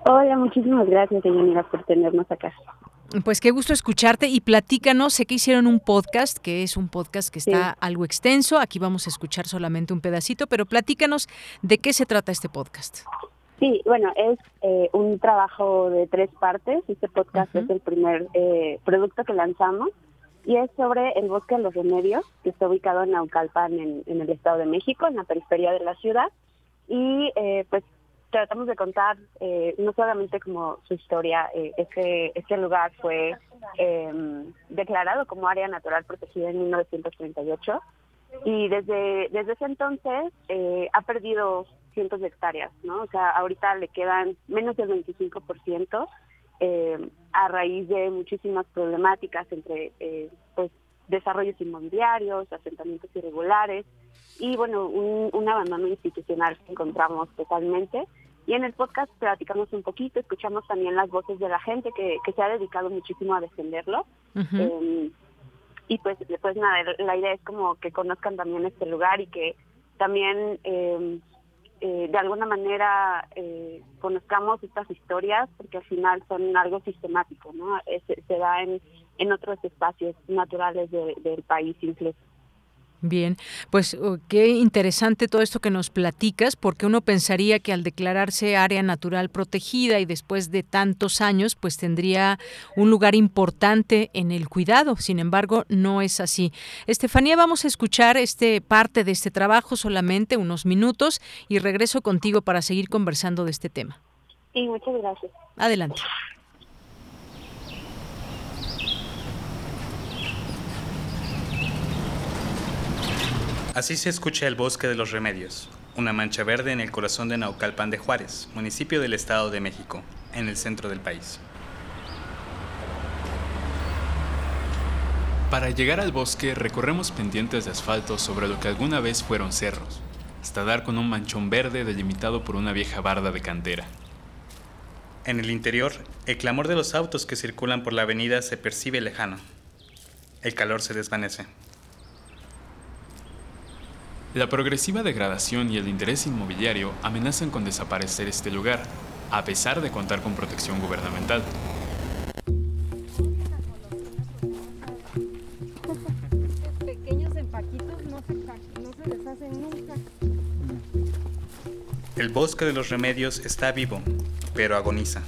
Hola, muchísimas gracias, señora, por tenernos acá. Pues qué gusto escucharte y platícanos, sé que hicieron un podcast, que es un podcast que está algo extenso, aquí vamos a escuchar solamente un pedacito, pero platícanos de qué se trata este podcast. Sí, bueno, es eh, un trabajo de tres partes, este podcast es el primer eh, producto que lanzamos y es sobre el bosque de los remedios, que está ubicado en Naucalpan, en, en el Estado de México, en la periferia de la ciudad. Y eh, pues tratamos de contar eh, no solamente como su historia, eh, este, lugar fue em, declarado como área natural protegida en 1938 y desde, desde ese entonces eh, ha perdido cientos de hectáreas, ¿no? O sea, ahorita le quedan menos del 25% eh, a raíz de muchísimas problemáticas entre eh, pues desarrollos inmobiliarios, asentamientos irregulares y bueno, un, un abandono institucional que encontramos totalmente y en el podcast platicamos un poquito, escuchamos también las voces de la gente que, que se ha dedicado muchísimo a defenderlo. Em, y pues, pues nada, la idea es como que conozcan también este lugar y que también eh, eh, de alguna manera eh, conozcamos estas historias porque al final son algo sistemático, ¿no? se, da en, en otros espacios naturales del país incluso. Bien, pues oh, qué interesante todo esto que nos platicas, porque uno pensaría que al declararse área natural protegida y después de tantos años, pues tendría un lugar importante en el cuidado. Sin embargo, no es así. Estefanía, vamos a escuchar este parte de este trabajo solamente unos minutos y regreso contigo para seguir conversando de este tema. Sí, muchas gracias. Adelante. Así se escucha el bosque de los remedios, una mancha verde en el corazón de Naucalpan de Juárez, municipio del Estado de México, en el centro del país. Para llegar al bosque recorremos pendientes de asfalto sobre lo que alguna vez fueron cerros, hasta dar con un manchón verde delimitado por una vieja barda de cantera. En el interior, el clamor de los autos que circulan por la avenida se percibe lejano. El calor se desvanece. La progresiva degradación y el interés inmobiliario amenazan con desaparecer este lugar, a pesar de contar con protección gubernamental. El bosque de los remedios está vivo, pero agoniza.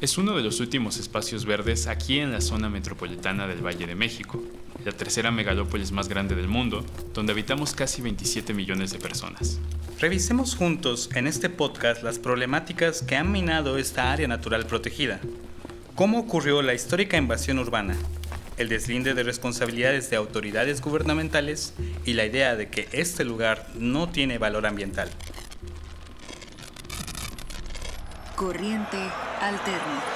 Es uno de los últimos espacios verdes aquí en la zona metropolitana del Valle de México, la tercera megalópolis más grande del mundo, donde habitamos casi 27 millones de personas. Revisemos juntos en este podcast las problemáticas que han minado esta área natural protegida. ¿Cómo ocurrió la histórica invasión urbana? El deslinde de responsabilidades de autoridades gubernamentales y la idea de que este lugar no tiene valor ambiental. Corriente alterna.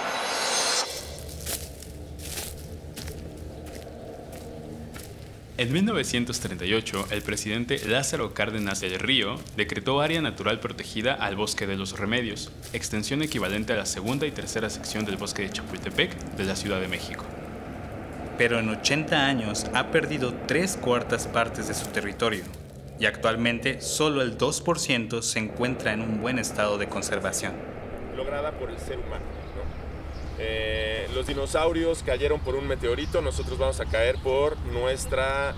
En 1938, el presidente Lázaro Cárdenas del Río decretó área natural protegida al Bosque de los Remedios, extensión equivalente a la segunda y tercera sección del Bosque de Chapultepec de la Ciudad de México. Pero en 80 años ha perdido tres cuartas partes de su territorio y actualmente solo el 2% se encuentra en un buen estado de conservación. Lograda por el ser humano. Eh, los dinosaurios cayeron por un meteorito, nosotros vamos a caer por nuestra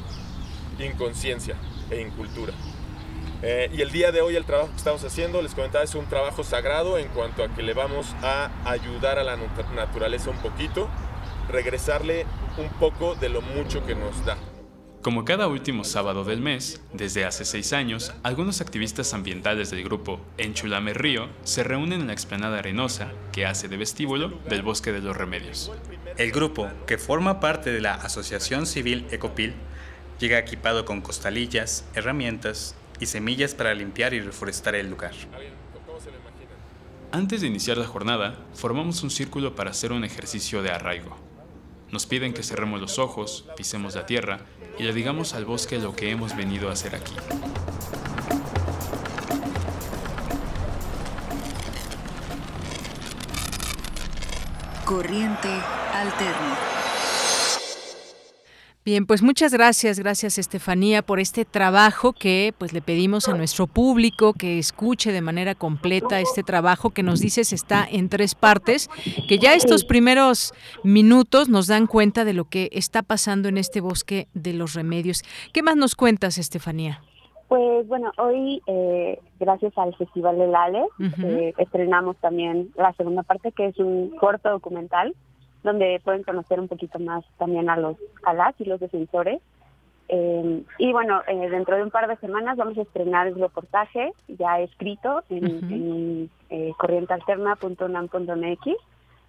inconsciencia e incultura. Eh, y el día de hoy el trabajo que estamos haciendo, les comentaba, es un trabajo sagrado en cuanto a que le vamos a ayudar a la naturaleza un poquito, regresarle un poco de lo mucho que nos da. Como cada último sábado del mes, desde hace seis años, algunos activistas ambientales del grupo Enchulame Río se reúnen en la explanada arenosa que hace de vestíbulo del Bosque de los Remedios. El grupo, que forma parte de la Asociación Civil Ecopil, llega equipado con costalillas, herramientas y semillas para limpiar y reforestar el lugar. Antes de iniciar la jornada, formamos un círculo para hacer un ejercicio de arraigo. Nos piden que cerremos los ojos, pisemos la tierra y le digamos al bosque lo que hemos venido a hacer aquí. Corriente alterna. Bien, pues muchas gracias, gracias Estefanía por este trabajo que pues le pedimos a nuestro público que escuche de manera completa este trabajo que nos dices está en tres partes, que ya estos primeros minutos nos dan cuenta de lo que está pasando en este bosque de los remedios. ¿Qué más nos cuentas, Estefanía? Pues bueno, hoy eh, gracias al Festival de Lale eh, estrenamos también la segunda parte que es un corto documental donde pueden conocer un poquito más también a los a las y los defensores. Eh, y bueno, eh, dentro de un par de semanas vamos a estrenar el reportaje ya escrito en, eh, corrientealterna.unam.mx,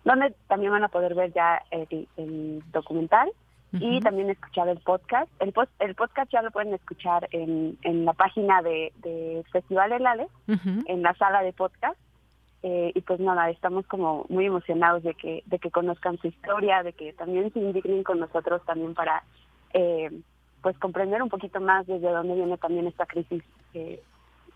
donde también van a poder ver ya el, documental y también escuchar el podcast. El, el podcast ya lo pueden escuchar en, en la página de, de Festival del Ale, en la sala de podcast eh, y pues nada, estamos como muy emocionados de que, de que conozcan su historia, de que también se indignen con nosotros también para eh, pues comprender un poquito más desde dónde viene también esta crisis eh,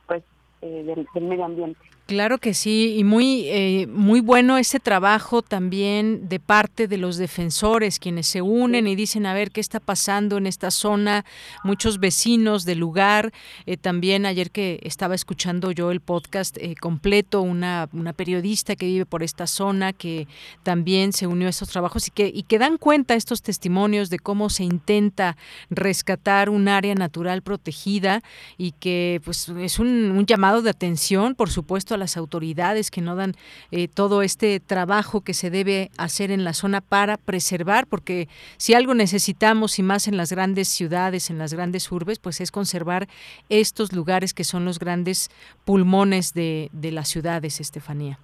pues del, medio ambiente. Claro que sí, y muy, eh, muy bueno ese trabajo también de parte de los defensores, quienes se unen y dicen, a ver, ¿qué está pasando en esta zona? Muchos vecinos del lugar. Eh, también ayer que estaba escuchando yo el podcast eh, completo, una, una periodista que vive por esta zona, que también se unió a estos trabajos y que, y que dan cuenta estos testimonios de cómo se intenta rescatar un área natural protegida y que pues es un, un llamado de atención, por supuesto, a las autoridades que no dan eh, todo este trabajo que se debe hacer en la zona para preservar, porque si algo necesitamos y más en las grandes ciudades, en las grandes urbes, pues es conservar estos lugares que son los grandes pulmones de, de las ciudades, Estefanía.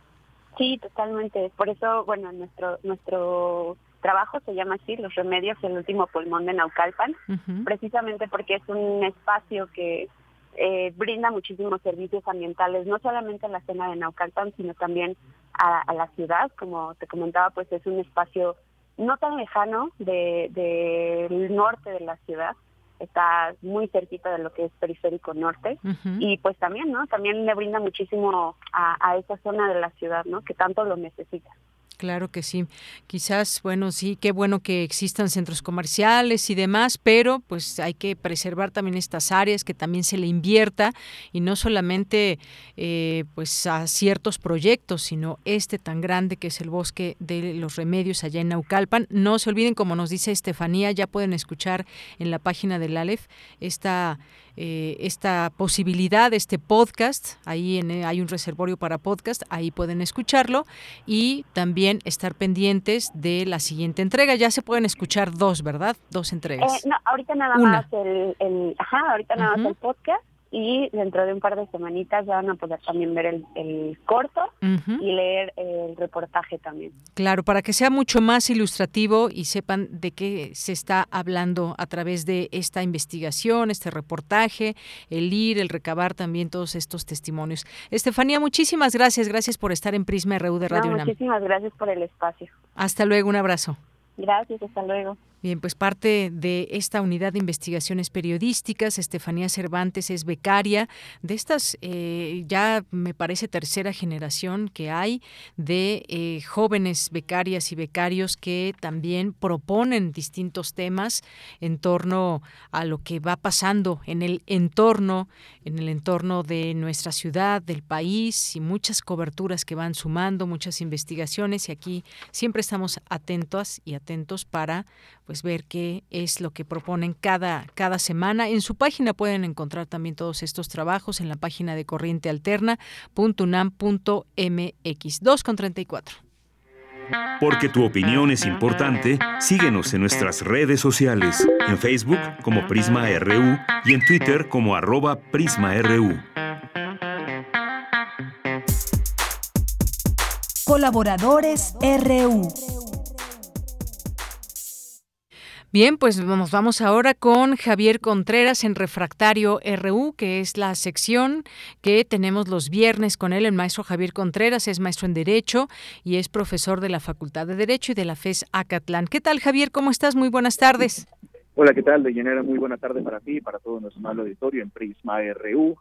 Sí, totalmente. Por eso, bueno, nuestro nuestro trabajo se llama así, Los Remedios, el último pulmón de Naucalpan, precisamente porque es un espacio que eh, brinda muchísimos servicios ambientales, no solamente a la zona de Naucalpan, sino también a, la ciudad. Como te comentaba, pues es un espacio no tan lejano del de, norte de la ciudad, está muy cerquita de lo que es periférico norte y pues también, ¿no? También le brinda muchísimo a, a esa zona de la ciudad, ¿no? Que tanto lo necesita. Claro que sí. Quizás, bueno, sí, qué bueno que existan centros comerciales y demás, pero pues hay que preservar también estas áreas, que también se le invierta y no solamente eh, pues a ciertos proyectos, sino este tan grande que es el bosque de los remedios allá en Naucalpan. No se olviden, como nos dice Estefanía, ya pueden escuchar en la página del ALEF esta eh, esta posibilidad, este podcast. Ahí en, eh, hay un reservorio para podcast, ahí pueden escucharlo y también estar pendientes de la siguiente entrega. Ya se pueden escuchar dos, ¿verdad? Dos entregas. Eh, no, ahorita nada más el, ajá, ahorita nada más el podcast y dentro de un par de semanitas ya van a poder también ver el, corto y leer el reportaje también. Claro, para que sea mucho más ilustrativo y sepan de qué se está hablando a través de esta investigación, este reportaje, el ir, el recabar también todos estos testimonios. Estefanía, muchísimas gracias, gracias por estar en Prisma RU de Radio no, Muchísimas gracias por el espacio. Hasta luego, un abrazo. Gracias, hasta luego. Bien, pues parte de esta unidad de investigaciones periodísticas, Estefanía Cervantes es becaria de estas, eh, ya me parece tercera generación que hay de eh, jóvenes becarias y becarios que también proponen distintos temas en torno a lo que va pasando en el entorno, en el entorno de nuestra ciudad, del país y muchas coberturas que van sumando, muchas investigaciones y aquí siempre estamos atentos y atentos para pues ver qué es lo que proponen cada, cada semana. En su página pueden encontrar también todos estos trabajos en la página de corrientealterna.unam.mx. 2 con 34. Porque tu opinión es importante, síguenos en nuestras redes sociales, en Facebook como Prisma RU y en Twitter como arroba PrismaRU. Colaboradores RU. Bien, pues nos vamos ahora con Javier Contreras en Refractario RU, que es la sección que tenemos los viernes con él. El maestro Javier Contreras es maestro en Derecho y es profesor de la Facultad de Derecho y de la FES Acatlán. ¿Qué tal, Javier? ¿Cómo estás? Muy buenas tardes. Hola, ¿qué tal, Deyanera? Muy buena tarde para ti y para todo nuestro mal auditorio en Prisma RU.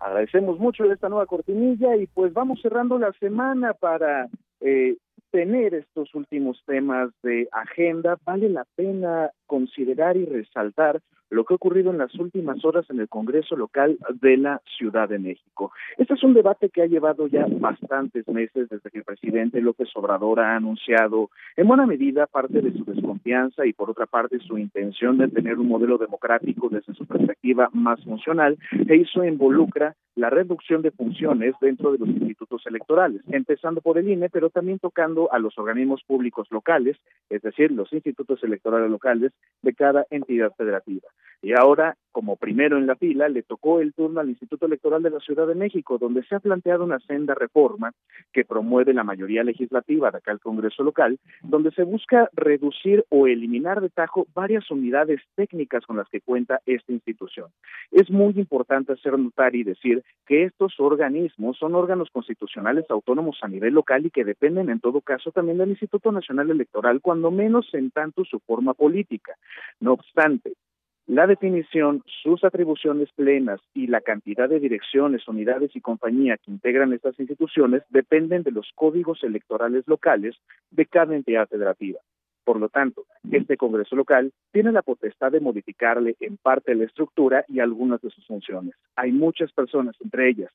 Agradecemos mucho esta nueva cortinilla y pues vamos cerrando la semana para eh, tener estos últimos temas de agenda, vale la pena considerar y resaltar lo que ha ocurrido en las últimas horas en el Congreso local de la Ciudad de México. Este es un debate que ha llevado ya bastantes meses desde que el presidente López Obrador ha anunciado en buena medida parte de su desconfianza y por otra parte su intención de tener un modelo democrático desde su perspectiva más funcional e eso involucra la reducción de funciones dentro de los institutos electorales, empezando por el INE, pero también tocando a los organismos públicos locales, es decir, los institutos electorales locales de cada entidad federativa. Y ahora, como primero en la fila, le tocó el turno al Instituto Electoral de la Ciudad de México, donde se ha planteado una senda reforma que promueve la mayoría legislativa de acá el Congreso local, donde se busca reducir o eliminar de tajo varias unidades técnicas con las que cuenta esta institución. Es muy importante hacer notar y decir que estos organismos son órganos constitucionales autónomos a nivel local y que dependen en todo caso también del Instituto Nacional Electoral, cuando menos en tanto su forma política. No obstante, La definición, sus atribuciones plenas y la cantidad de direcciones, unidades y compañía que integran estas instituciones dependen de los códigos electorales locales de cada entidad federativa. Por lo tanto, este Congreso local tiene la potestad de modificarle en parte la estructura y algunas de sus funciones. Hay muchas personas, entre ellas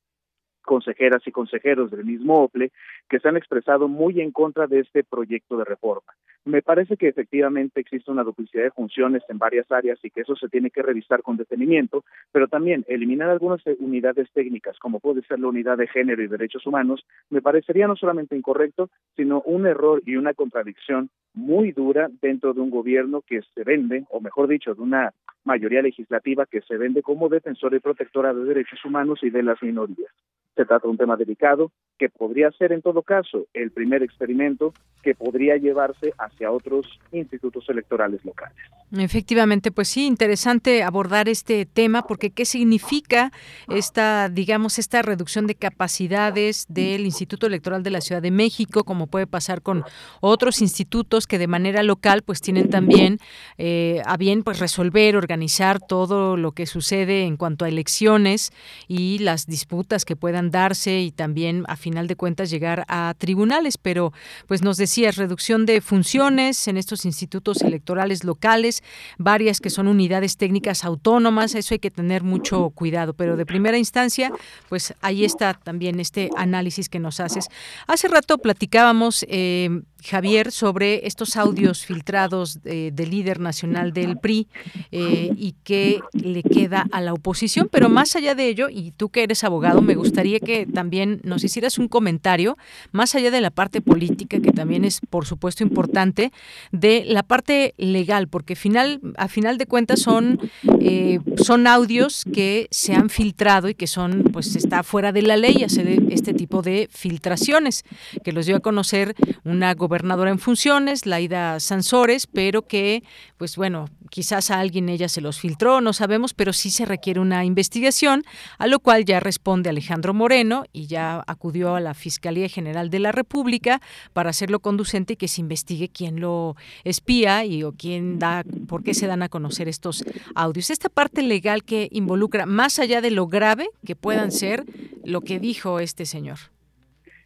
consejeras y consejeros del mismo OPLE que se han expresado muy en contra de este proyecto de reforma. Me parece que efectivamente existe una duplicidad de funciones en varias áreas y que eso se tiene que revisar con detenimiento, pero también eliminar algunas unidades técnicas, como puede ser la unidad de género y derechos humanos, me parecería no solamente incorrecto, sino un error y una contradicción muy dura dentro de un gobierno que se vende, o mejor dicho, de una mayoría legislativa que se vende como defensora y protectora de derechos humanos y de las minorías. Se trata de un tema delicado que podría ser en todo caso el primer experimento que podría llevarse hacia otros institutos electorales locales. Efectivamente, pues sí, interesante abordar este tema porque qué significa esta, digamos, esta reducción de capacidades del Instituto Electoral de la Ciudad de México, como puede pasar con otros institutos que de manera local pues tienen también eh, a bien pues resolver, organizar todo lo que sucede en cuanto a elecciones y las disputas que puedan darse y también a final de cuentas llegar a tribunales, pero pues nos decías reducción de funciones en estos institutos electorales locales, varias que son unidades técnicas autónomas, eso hay que tener mucho cuidado, pero de primera instancia, pues ahí está también este análisis que nos haces. Hace rato platicábamos eh, Javier, sobre estos audios filtrados del líder nacional del PRI eh, y qué le queda a la oposición. Pero más allá de ello, y tú que eres abogado, me gustaría que también nos hicieras un comentario, más allá de la parte política, que también es, por supuesto, importante, de la parte legal, porque final, a final de cuentas son, eh, son audios que se han filtrado y que son, pues está fuera de la ley hacer este tipo de filtraciones, que los dio a conocer una gobernadora en funciones, Laida Sansores, pero que, pues bueno, quizás a alguien ella se los filtró, no sabemos, pero sí se requiere una investigación, a lo cual ya responde Alejandro Moreno y ya acudió a la Fiscalía General de la República para hacerlo conducente y que se investigue quién lo espía y o quién da, por qué se dan a conocer estos audios. Esta parte legal que involucra, más allá de lo grave que puedan ser, lo que dijo este señor.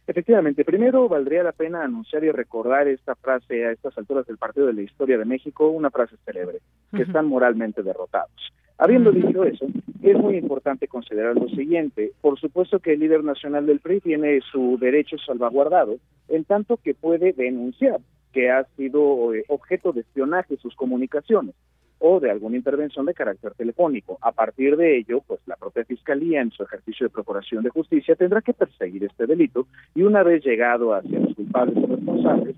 Efectivamente, primero valdría la pena anunciar y recordar esta frase a estas alturas del partido de la historia de México, una frase célebre, que están moralmente derrotados. Habiendo dicho eso, es muy importante considerar lo siguiente. Por supuesto que el líder nacional del PRI tiene su derecho salvaguardado, en tanto que puede denunciar que ha sido eh, objeto de espionaje sus comunicaciones o de alguna intervención de carácter telefónico. A partir de ello, pues la propia Fiscalía, en su ejercicio de procuración de justicia, tendrá que perseguir este delito y una vez llegado hacia los culpables y responsables...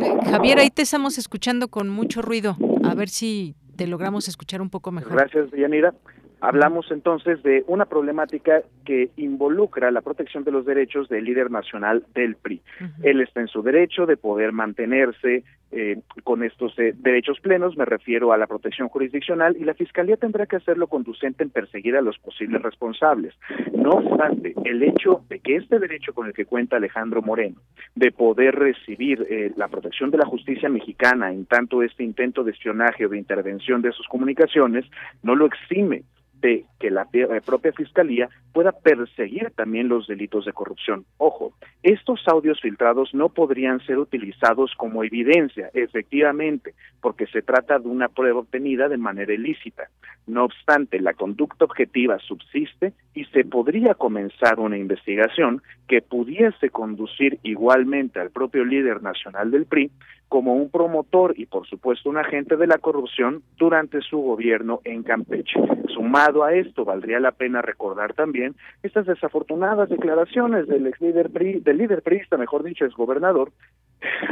Eh, Javier, ahí te estamos escuchando con mucho ruido. A ver si te logramos escuchar un poco mejor. Gracias, Yanira. Hablamos entonces de una problemática que involucra la protección de los derechos del líder nacional del PRI. Él está en su derecho de poder mantenerse eh, con estos eh, derechos plenos, me refiero a la protección jurisdiccional, y la Fiscalía tendrá que hacerlo conducente en perseguir a los posibles responsables. No obstante, el hecho de que este derecho con el que cuenta Alejandro Moreno, de poder recibir eh, la protección de la justicia mexicana en tanto este intento de espionaje o de intervención de sus comunicaciones, no lo exime de que la eh, propia fiscalía pueda perseguir también los delitos de corrupción. Ojo, estos audios filtrados no podrían ser utilizados como evidencia, efectivamente, porque se trata de una prueba obtenida de manera ilícita. No obstante, la conducta objetiva subsiste y se podría comenzar una investigación que pudiese conducir igualmente al propio líder nacional del PRI como un promotor y por supuesto un agente de la corrupción durante su gobierno en Campeche. Sumado a esto, valdría la pena recordar también estas desafortunadas declaraciones del ex líder PRI, del líder priista, mejor dicho, ex gobernador,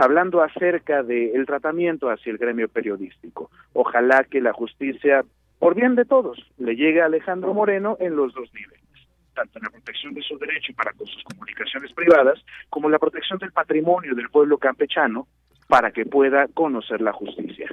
hablando acerca del tratamiento hacia el gremio periodístico. Ojalá que la justicia, por bien de todos, le llegue a Alejandro Moreno en los dos niveles tanto en la protección de su derecho para con sus comunicaciones privadas, como la protección del patrimonio del pueblo campechano, para que pueda conocer la justicia.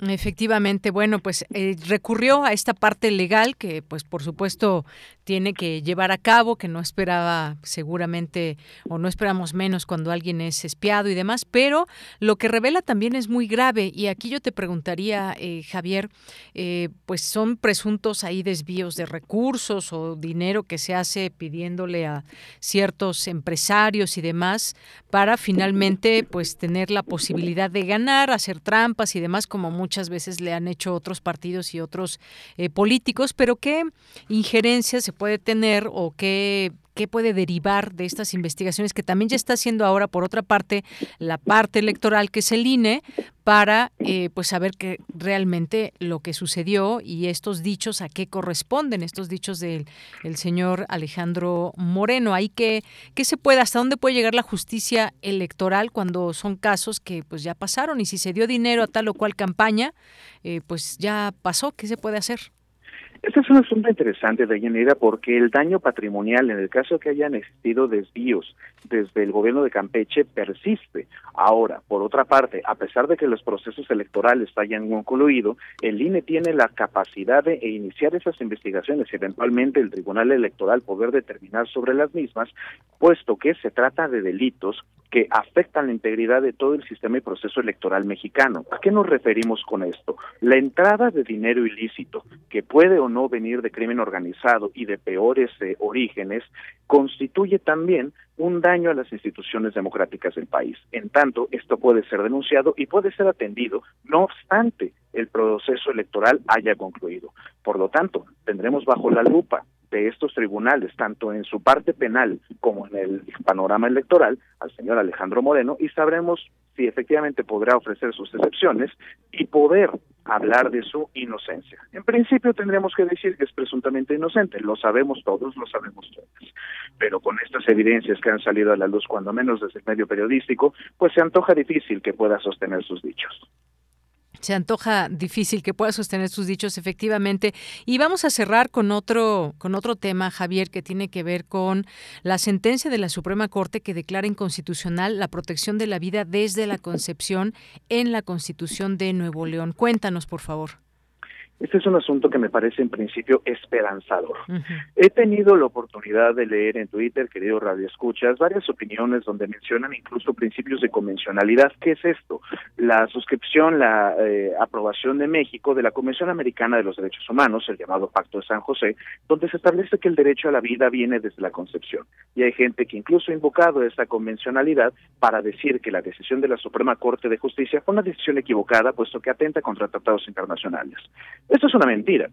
Efectivamente, bueno, pues eh, recurrió a esta parte legal que, pues por supuesto, tiene que llevar a cabo, que no esperaba seguramente o no esperamos menos cuando alguien es espiado y demás, pero lo que revela también es muy grave. Y aquí yo te preguntaría, eh, Javier, eh, pues son presuntos ahí desvíos de recursos o dinero que se hace pidiéndole a ciertos empresarios y demás para finalmente pues tener la posibilidad de ganar, hacer trampas y demás como muchas veces le han hecho otros partidos y otros eh, políticos, pero ¿qué injerencia se puede tener o qué puede derivar de estas investigaciones que también ya está haciendo ahora por otra parte la parte electoral que es el INE para eh, pues saber que realmente lo que sucedió y estos dichos a qué corresponden estos dichos del el señor Alejandro Moreno. Ahí que qué se puede hasta dónde puede llegar la justicia electoral cuando son casos que pues ya pasaron y si se dio dinero a tal o cual campaña eh, pues ya pasó qué se puede hacer este es un asunto interesante, de Yanira, porque el daño patrimonial, en el caso que hayan existido desvíos desde el gobierno de Campeche, persiste. Ahora, por otra parte, a pesar de que los procesos electorales hayan concluido, el INE tiene la capacidad de iniciar esas investigaciones y eventualmente el Tribunal Electoral poder determinar sobre las mismas, puesto que se trata de delitos que afectan la integridad de todo el sistema y proceso electoral mexicano. ¿A qué nos referimos con esto? La entrada de dinero ilícito, que puede o no venir de crimen organizado y de peores eh, orígenes, constituye también un daño a las instituciones democráticas del país. En tanto, esto puede ser denunciado y puede ser atendido, no obstante el proceso electoral haya concluido. Por lo tanto, tendremos bajo la lupa de estos tribunales, tanto en su parte penal como en el panorama electoral, al señor Alejandro Moreno y sabremos si efectivamente podrá ofrecer sus excepciones y poder hablar de su inocencia. En principio tendríamos que decir que es presuntamente inocente, lo sabemos todos, lo sabemos todos, pero con estas evidencias que han salido a la luz, cuando menos desde el medio periodístico, pues se antoja difícil que pueda sostener sus dichos. Se antoja difícil que pueda sostener sus dichos efectivamente. Y vamos a cerrar con otro, con otro tema, Javier, que tiene que ver con la sentencia de la Suprema Corte que declara inconstitucional la protección de la vida desde la (laughs) concepción en la Constitución de Nuevo León. Cuéntanos, por favor. Este es un asunto que me parece en principio esperanzador. He tenido la oportunidad de leer en Twitter, querido Radio Escuchas, varias opiniones donde mencionan incluso principios de convencionalidad. ¿Qué es esto? La suscripción, la eh, aprobación de México de la Convención Americana de los Derechos Humanos, el llamado Pacto de San José, donde se establece que el derecho a la vida viene desde la concepción. Y hay gente que incluso ha invocado esa convencionalidad para decir que la decisión de la Suprema Corte de Justicia fue una decisión equivocada, puesto que atenta contra tratados internacionales. Esto es una mentira.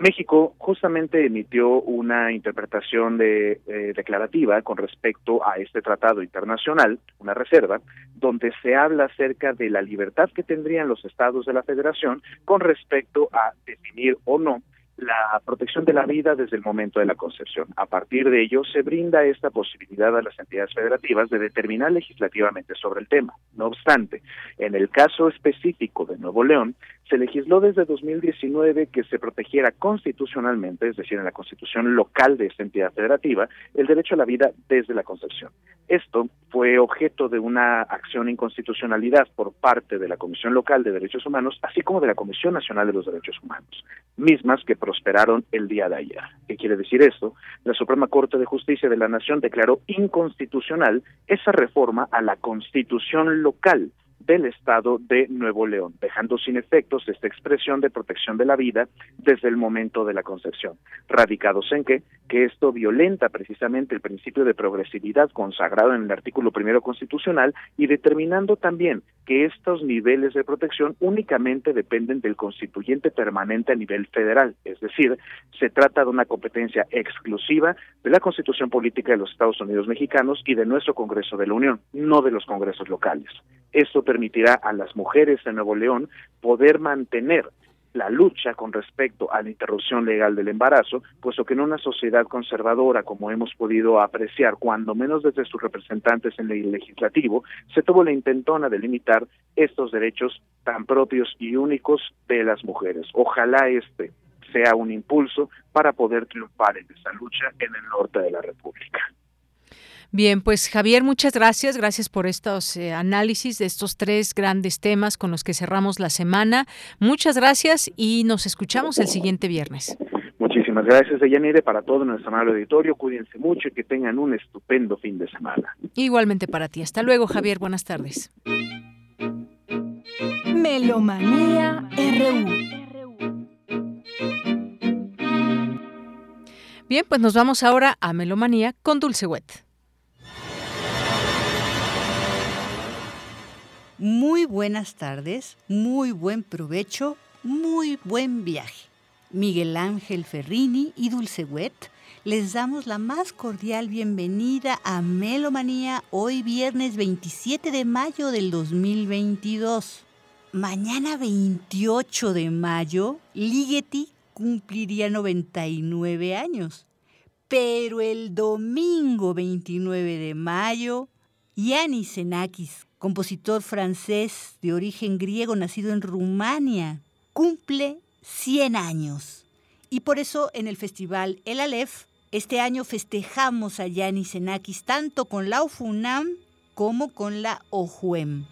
México justamente emitió una interpretación de, eh, declarativa con respecto a este tratado internacional, una reserva, donde se habla acerca de la libertad que tendrían los estados de la federación con respecto a definir o no la protección de la vida desde el momento de la concepción. A partir de ello, se brinda esta posibilidad a las entidades federativas de determinar legislativamente sobre el tema. No obstante, en el caso específico de Nuevo León, se legisló desde 2019 que se protegiera constitucionalmente, es decir, en la constitución local de esta entidad federativa, el derecho a la vida desde la concepción. Esto fue objeto de una acción de inconstitucionalidad por parte de la Comisión Local de Derechos Humanos, así como de la Comisión Nacional de los Derechos Humanos, mismas que prosperaron el día de ayer. ¿Qué quiere decir esto? La Suprema Corte de Justicia de la Nación declaró inconstitucional esa reforma a la constitución local del Estado de Nuevo León, dejando sin efectos esta expresión de protección de la vida desde el momento de la concepción, radicados en que, que esto violenta precisamente el principio de progresividad consagrado en el artículo primero constitucional y determinando también que estos niveles de protección únicamente dependen del constituyente permanente a nivel federal, es decir, se trata de una competencia exclusiva de la Constitución Política de los Estados Unidos Mexicanos y de nuestro Congreso de la Unión, no de los congresos locales. Esto permitirá a las mujeres de Nuevo León poder mantener la lucha con respecto a la interrupción legal del embarazo, puesto que en una sociedad conservadora, como hemos podido apreciar, cuando menos desde sus representantes en el legislativo, se tuvo la intentona de limitar estos derechos tan propios y únicos de las mujeres. Ojalá este sea un impulso para poder triunfar en esa lucha en el norte de la República. Bien, pues Javier, muchas gracias. Gracias por estos eh, análisis de estos tres grandes temas con los que cerramos la semana. Muchas gracias y nos escuchamos el siguiente viernes. Muchísimas gracias, Deyanire, para todo nuestro amable auditorio. Cuídense mucho y que tengan un estupendo fin de semana. Igualmente para ti. Hasta luego, Javier. Buenas tardes. Melomanía RU. Bien, pues nos vamos ahora a Melomanía con Dulce Wet. Muy buenas tardes, muy buen provecho, muy buen viaje. Miguel Ángel Ferrini y Dulce Wet les damos la más cordial bienvenida a Melomanía hoy viernes 27 de mayo del 2022. Mañana 28 de mayo, Ligeti cumpliría 99 años. Pero el domingo 29 de mayo, Yanis Xenakis, compositor francés de origen griego nacido en Rumania, cumple 100 años. Y por eso en el festival El Aleph, este año festejamos a Yanis Xenakis tanto con la UFUNAM como con la OJUEM.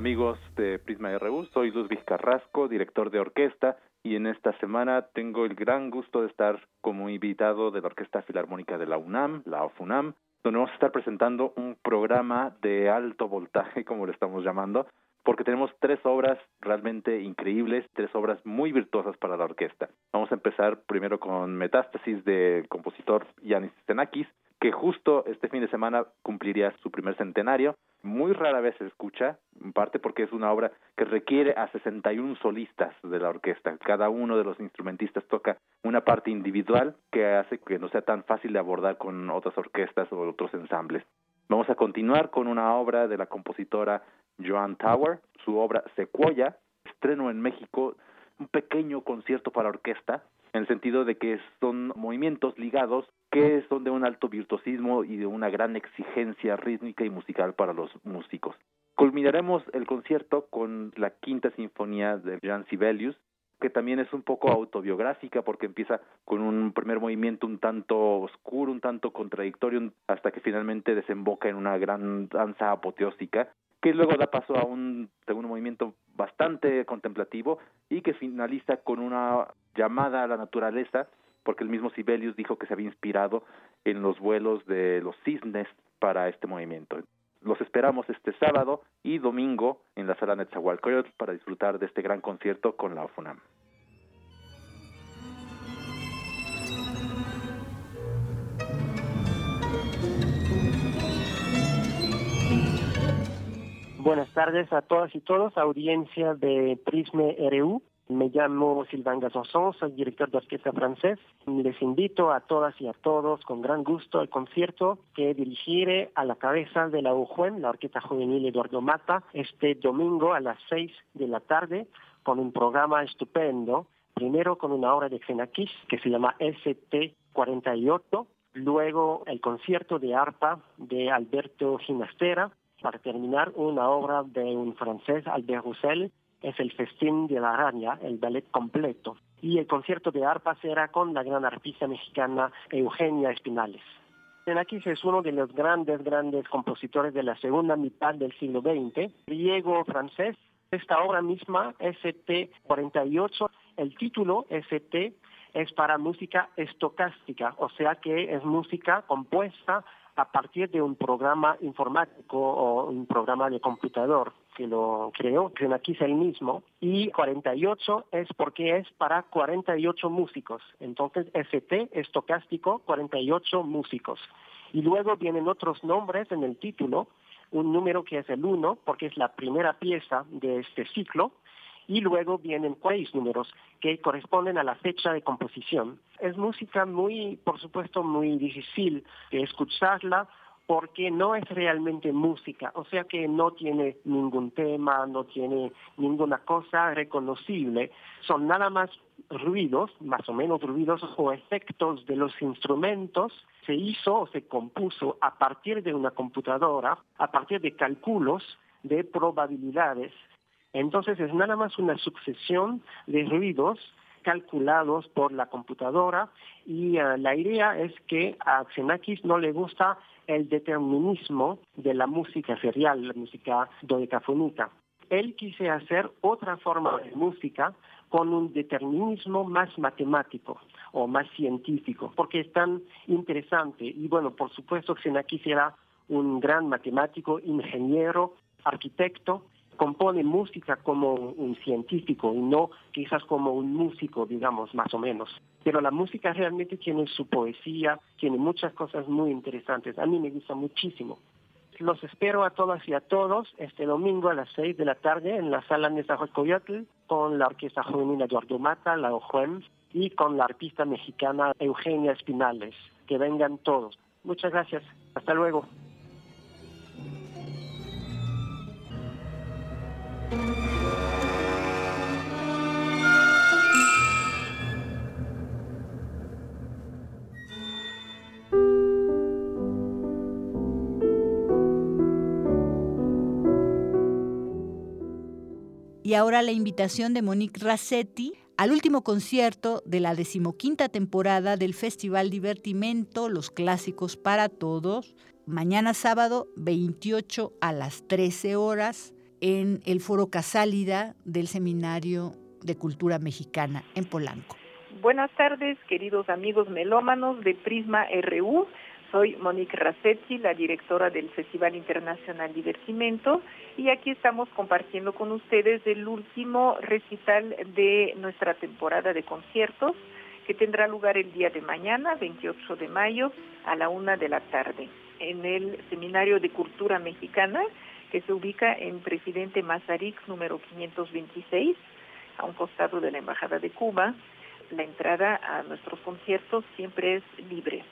Amigos de Prisma RU, soy Luis Carrasco, director de orquesta, y en esta semana tengo el gran gusto de estar como invitado de la Orquesta Filarmónica de la UNAM, la OFUNAM, donde vamos a estar presentando un programa de alto voltaje, (laughs) como le estamos llamando, porque tenemos tres obras realmente increíbles, tres obras muy virtuosas para la orquesta. Vamos a empezar primero con Metástasis del compositor Yanis Stenakis, que justo este fin de semana cumpliría su primer centenario. Muy rara vez se escucha, en parte porque es una obra que requiere a 61 solistas de la orquesta. Cada uno de los instrumentistas toca una parte individual que hace que no sea tan fácil de abordar con otras orquestas o otros ensambles. Vamos a continuar con una obra de la compositora Joan Tower, su obra Sequoia, estreno en México, un pequeño concierto para orquesta en el sentido de que son movimientos ligados que son de un alto virtuosismo y de una gran exigencia rítmica y musical para los músicos. Culminaremos el concierto con la quinta sinfonía de Jean Sibelius, que también es un poco autobiográfica porque empieza con un primer movimiento un tanto oscuro, un tanto contradictorio, hasta que finalmente desemboca en una gran danza apoteósica que luego da paso a un segundo movimiento bastante contemplativo y que finaliza con una llamada a la naturaleza, porque el mismo Sibelius dijo que se había inspirado en los vuelos de los cisnes para este movimiento. Los esperamos este sábado y domingo en la sala Netzahualcoyotl para disfrutar de este gran concierto con la OFUNAM. Buenas tardes a todas y todos, audiencia de Prisme RU. Me llamo Sylvain Gazonson, soy director de orquesta francés. Les invito a todas y a todos con gran gusto al concierto que dirigiré a la cabeza de la UJUEM, la Orquesta Juvenil Eduardo Mata, este domingo a las seis de la tarde con un programa estupendo. Primero con una obra de Xenakis que se llama ST48, luego el concierto de arpa de Alberto Ginastera, para terminar, una obra de un francés, Albert Roussel, es el Festín de la Araña, el ballet completo. Y el concierto de arpa será con la gran artista mexicana Eugenia Espinales. Xenakis es uno de los grandes, grandes compositores de la segunda mitad del siglo XX, griego-francés. Esta obra misma, ST48, el título ST es para música estocástica, o sea que es música compuesta a partir de un programa informático o un programa de computador que lo creó aquí es el mismo y 48 es porque es para 48 músicos. Entonces ST estocástico 48 músicos. Y luego vienen otros nombres en el título, un número que es el 1 porque es la primera pieza de este ciclo y luego vienen seis números que corresponden a la fecha de composición. Es música muy, por supuesto, muy difícil escucharla porque no es realmente música, o sea que no tiene ningún tema, no tiene ninguna cosa reconocible, son nada más ruidos, más o menos ruidos o efectos de los instrumentos, se hizo o se compuso a partir de una computadora, a partir de cálculos de probabilidades Entonces es nada más una sucesión de ruidos calculados por la computadora y uh, la idea es que a Xenakis no le gusta el determinismo de la música serial, la música dodecafónica. Él quise hacer otra forma de música con un determinismo más matemático o más científico, porque es tan interesante. Y bueno, por supuesto, Xenakis era un gran matemático, ingeniero, arquitecto, compone música como un científico y no quizás como un músico, digamos, más o menos. Pero la música realmente tiene su poesía, tiene muchas cosas muy interesantes. A mí me gusta muchísimo. Los espero a todas y a todos este domingo a las seis de la tarde en la sala Nezahualcóyotl con la Orquesta Juvenil Eduardo Mata, la OJUEM, y con la artista mexicana Eugenia Espinales. Que vengan todos. Muchas gracias. Hasta luego. Y ahora la invitación de Monique Rassetti al último concierto de la decimoquinta temporada del Festival Divertimento Los Clásicos para Todos, mañana sábado 28 a las 13 horas en el Foro Casálida del Seminario de Cultura Mexicana en Polanco. Buenas tardes, queridos amigos melómanos de Prisma RU. Soy Monique Rassetti, la directora del Festival Internacional Divertimento, y aquí estamos compartiendo con ustedes el último recital de nuestra temporada de conciertos, que tendrá lugar el día de mañana, 28 de mayo, a la una de la tarde, en el Seminario de Cultura Mexicana, que se ubica en Presidente Mazarix número 526, a un costado de la Embajada de Cuba. La entrada a nuestros conciertos siempre es libre.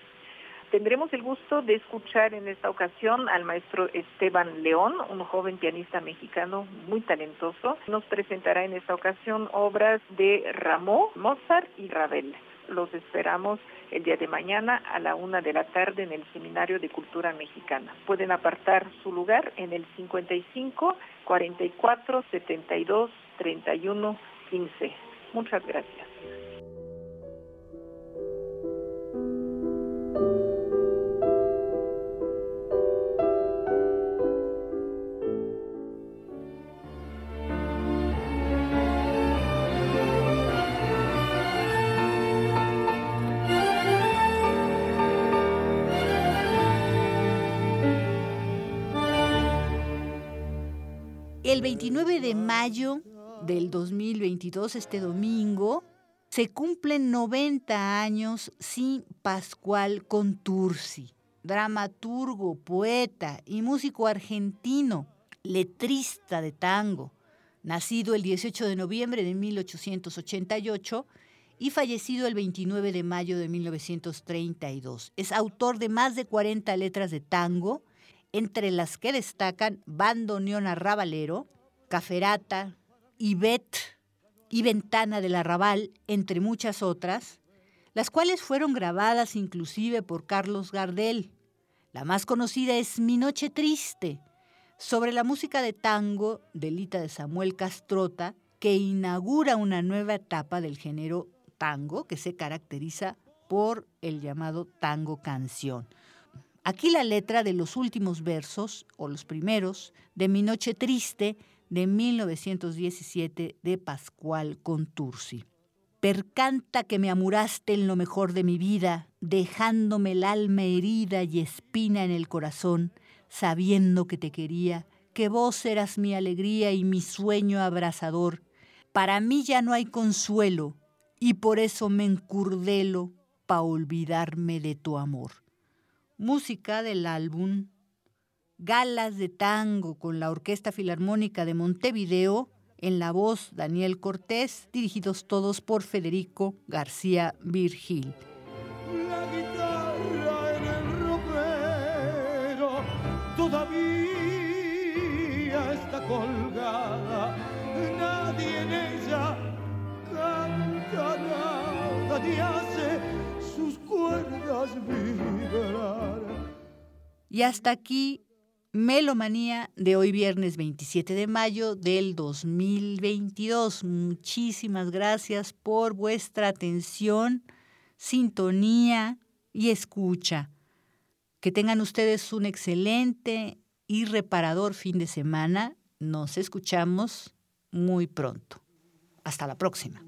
Tendremos el gusto de escuchar en esta ocasión al maestro Esteban León, un joven pianista mexicano muy talentoso. Nos presentará en esta ocasión obras de Rameau, Mozart y Ravel. Los esperamos el día de mañana a la una de la tarde en el Seminario de Cultura Mexicana. Pueden apartar su lugar en el 55 44 72 31 15. Muchas gracias. El 29 de mayo del 2022, este domingo, se cumplen 90 años sin Pascual Contursi, dramaturgo, poeta y músico argentino, letrista de tango, nacido el 18 de noviembre de 1888 y fallecido el 29 de mayo de 1932. Es autor de más de 40 letras de tango, entre las que destacan Bandoneón Arrabalero, Caferata, Ibet y Ventana del Arrabal, entre muchas otras, las cuales fueron grabadas inclusive por Carlos Gardel. La más conocida es Mi Noche Triste, sobre la música de tango de Lita de Samuel Castrota, que inaugura una nueva etapa del género tango que se caracteriza por el llamado tango canción. Aquí la letra de los últimos versos, o los primeros, de Mi Noche Triste, de 1917, de Pascual Contursi. Percanta que me amuraste en lo mejor de mi vida, dejándome el alma herida y espina en el corazón, sabiendo que te quería, que vos eras mi alegría y mi sueño abrasador. Para mí ya no hay consuelo, y por eso me encurdelo pa' olvidarme de tu amor música del álbum Galas de Tango con la Orquesta Filarmónica de Montevideo, en la voz Daniel Cortés, dirigidos todos por Federico García Virgil. La guitarra en el ropero todavía está colgada, nadie en ella canta nada Y hasta aquí Melomanía de hoy viernes 27 de mayo del 2022. Muchísimas gracias por vuestra atención, sintonía y escucha. Que tengan ustedes un excelente y reparador fin de semana. Nos escuchamos muy pronto. Hasta la próxima.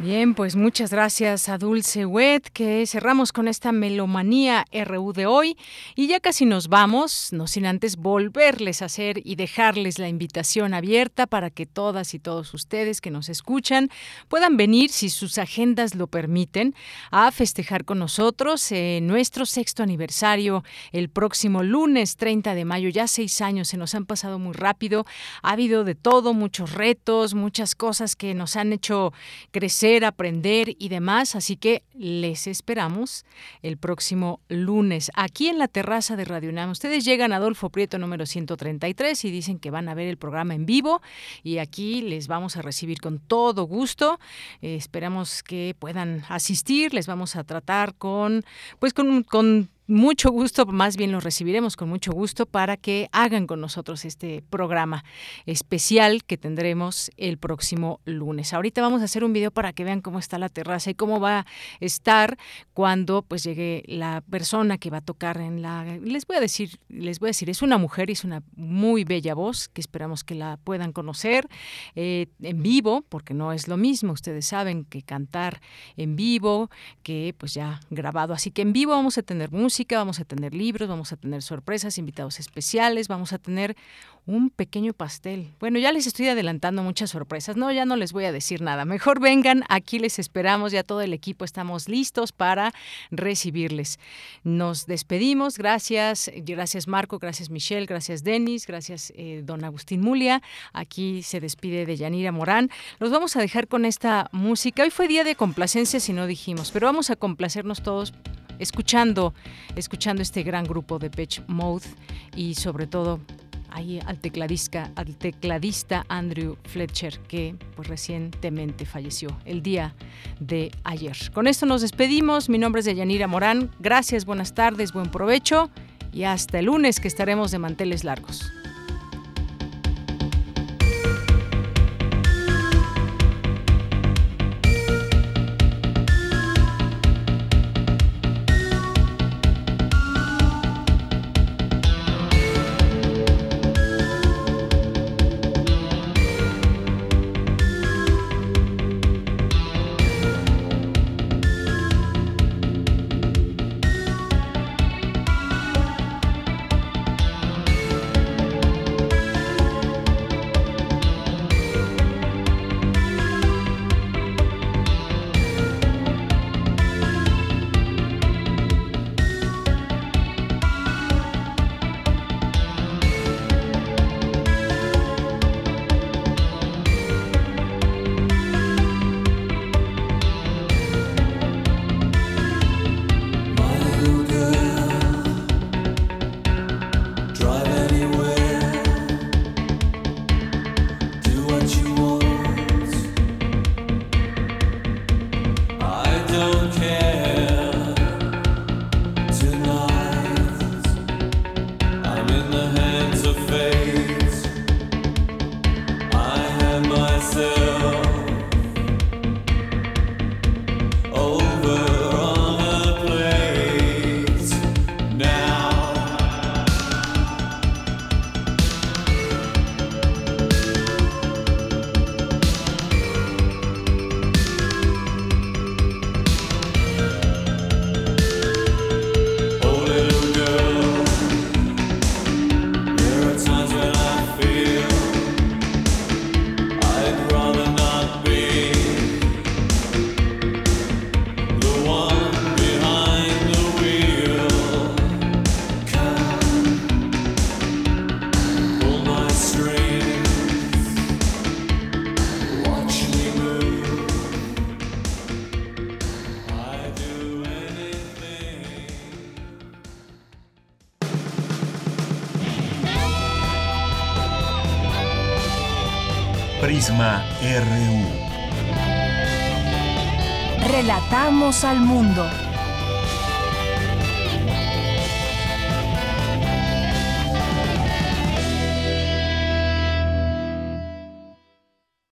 Bien, pues muchas gracias a Dulce Wet, que cerramos con esta melomanía RU de hoy y ya casi nos vamos, no sin antes volverles a hacer y dejarles la invitación abierta para que todas y todos ustedes que nos escuchan puedan venir, si sus agendas lo permiten, a festejar con nosotros nuestro sexto aniversario el próximo lunes 30 de mayo. Ya seis años se nos han pasado muy rápido, ha habido de todo, muchos retos, muchas cosas que nos han hecho crecer aprender y demás. Así que les esperamos el próximo lunes aquí en la terraza de Radio UNAM. Ustedes llegan a Adolfo Prieto número 133 y dicen que van a ver el programa en vivo y aquí les vamos a recibir con todo gusto. Eh, esperamos que puedan asistir. Les vamos a tratar con, pues con, con mucho gusto, más bien los recibiremos con mucho gusto para que hagan con nosotros este programa especial que tendremos el próximo lunes. Ahorita vamos a hacer un video para que vean cómo está la terraza y cómo va a estar cuando pues llegue la persona que va a tocar en la les voy a decir, les voy a decir, es una mujer y es una muy bella voz que esperamos que la puedan conocer eh, en vivo, porque no es lo mismo, ustedes saben que cantar en vivo que pues ya grabado, así que en vivo vamos a tener música vamos a tener libros, vamos a tener sorpresas, invitados especiales, vamos a tener un pequeño pastel. Bueno, ya les estoy adelantando muchas sorpresas. No, ya no les voy a decir nada. Mejor (laughs) vengan, aquí les esperamos, ya todo el equipo estamos listos para recibirles. Nos despedimos. Gracias, gracias Marco, gracias Michelle, gracias Denis, gracias eh, don Agustín Mulia. Aquí se despide de Yanira Morán. Los vamos a dejar con esta música. Hoy fue día de complacencia, si no dijimos, pero vamos a complacernos todos escuchando, escuchando este gran grupo de Pitch Mode y sobre todo ahí al tecladista, al tecladista Andrew Fletcher, que pues recientemente falleció el día de ayer. Con esto nos despedimos. Mi nombre es Yanira Morán. Gracias, buenas tardes, buen provecho y hasta el lunes que estaremos de manteles largos. Relatamos al mundo.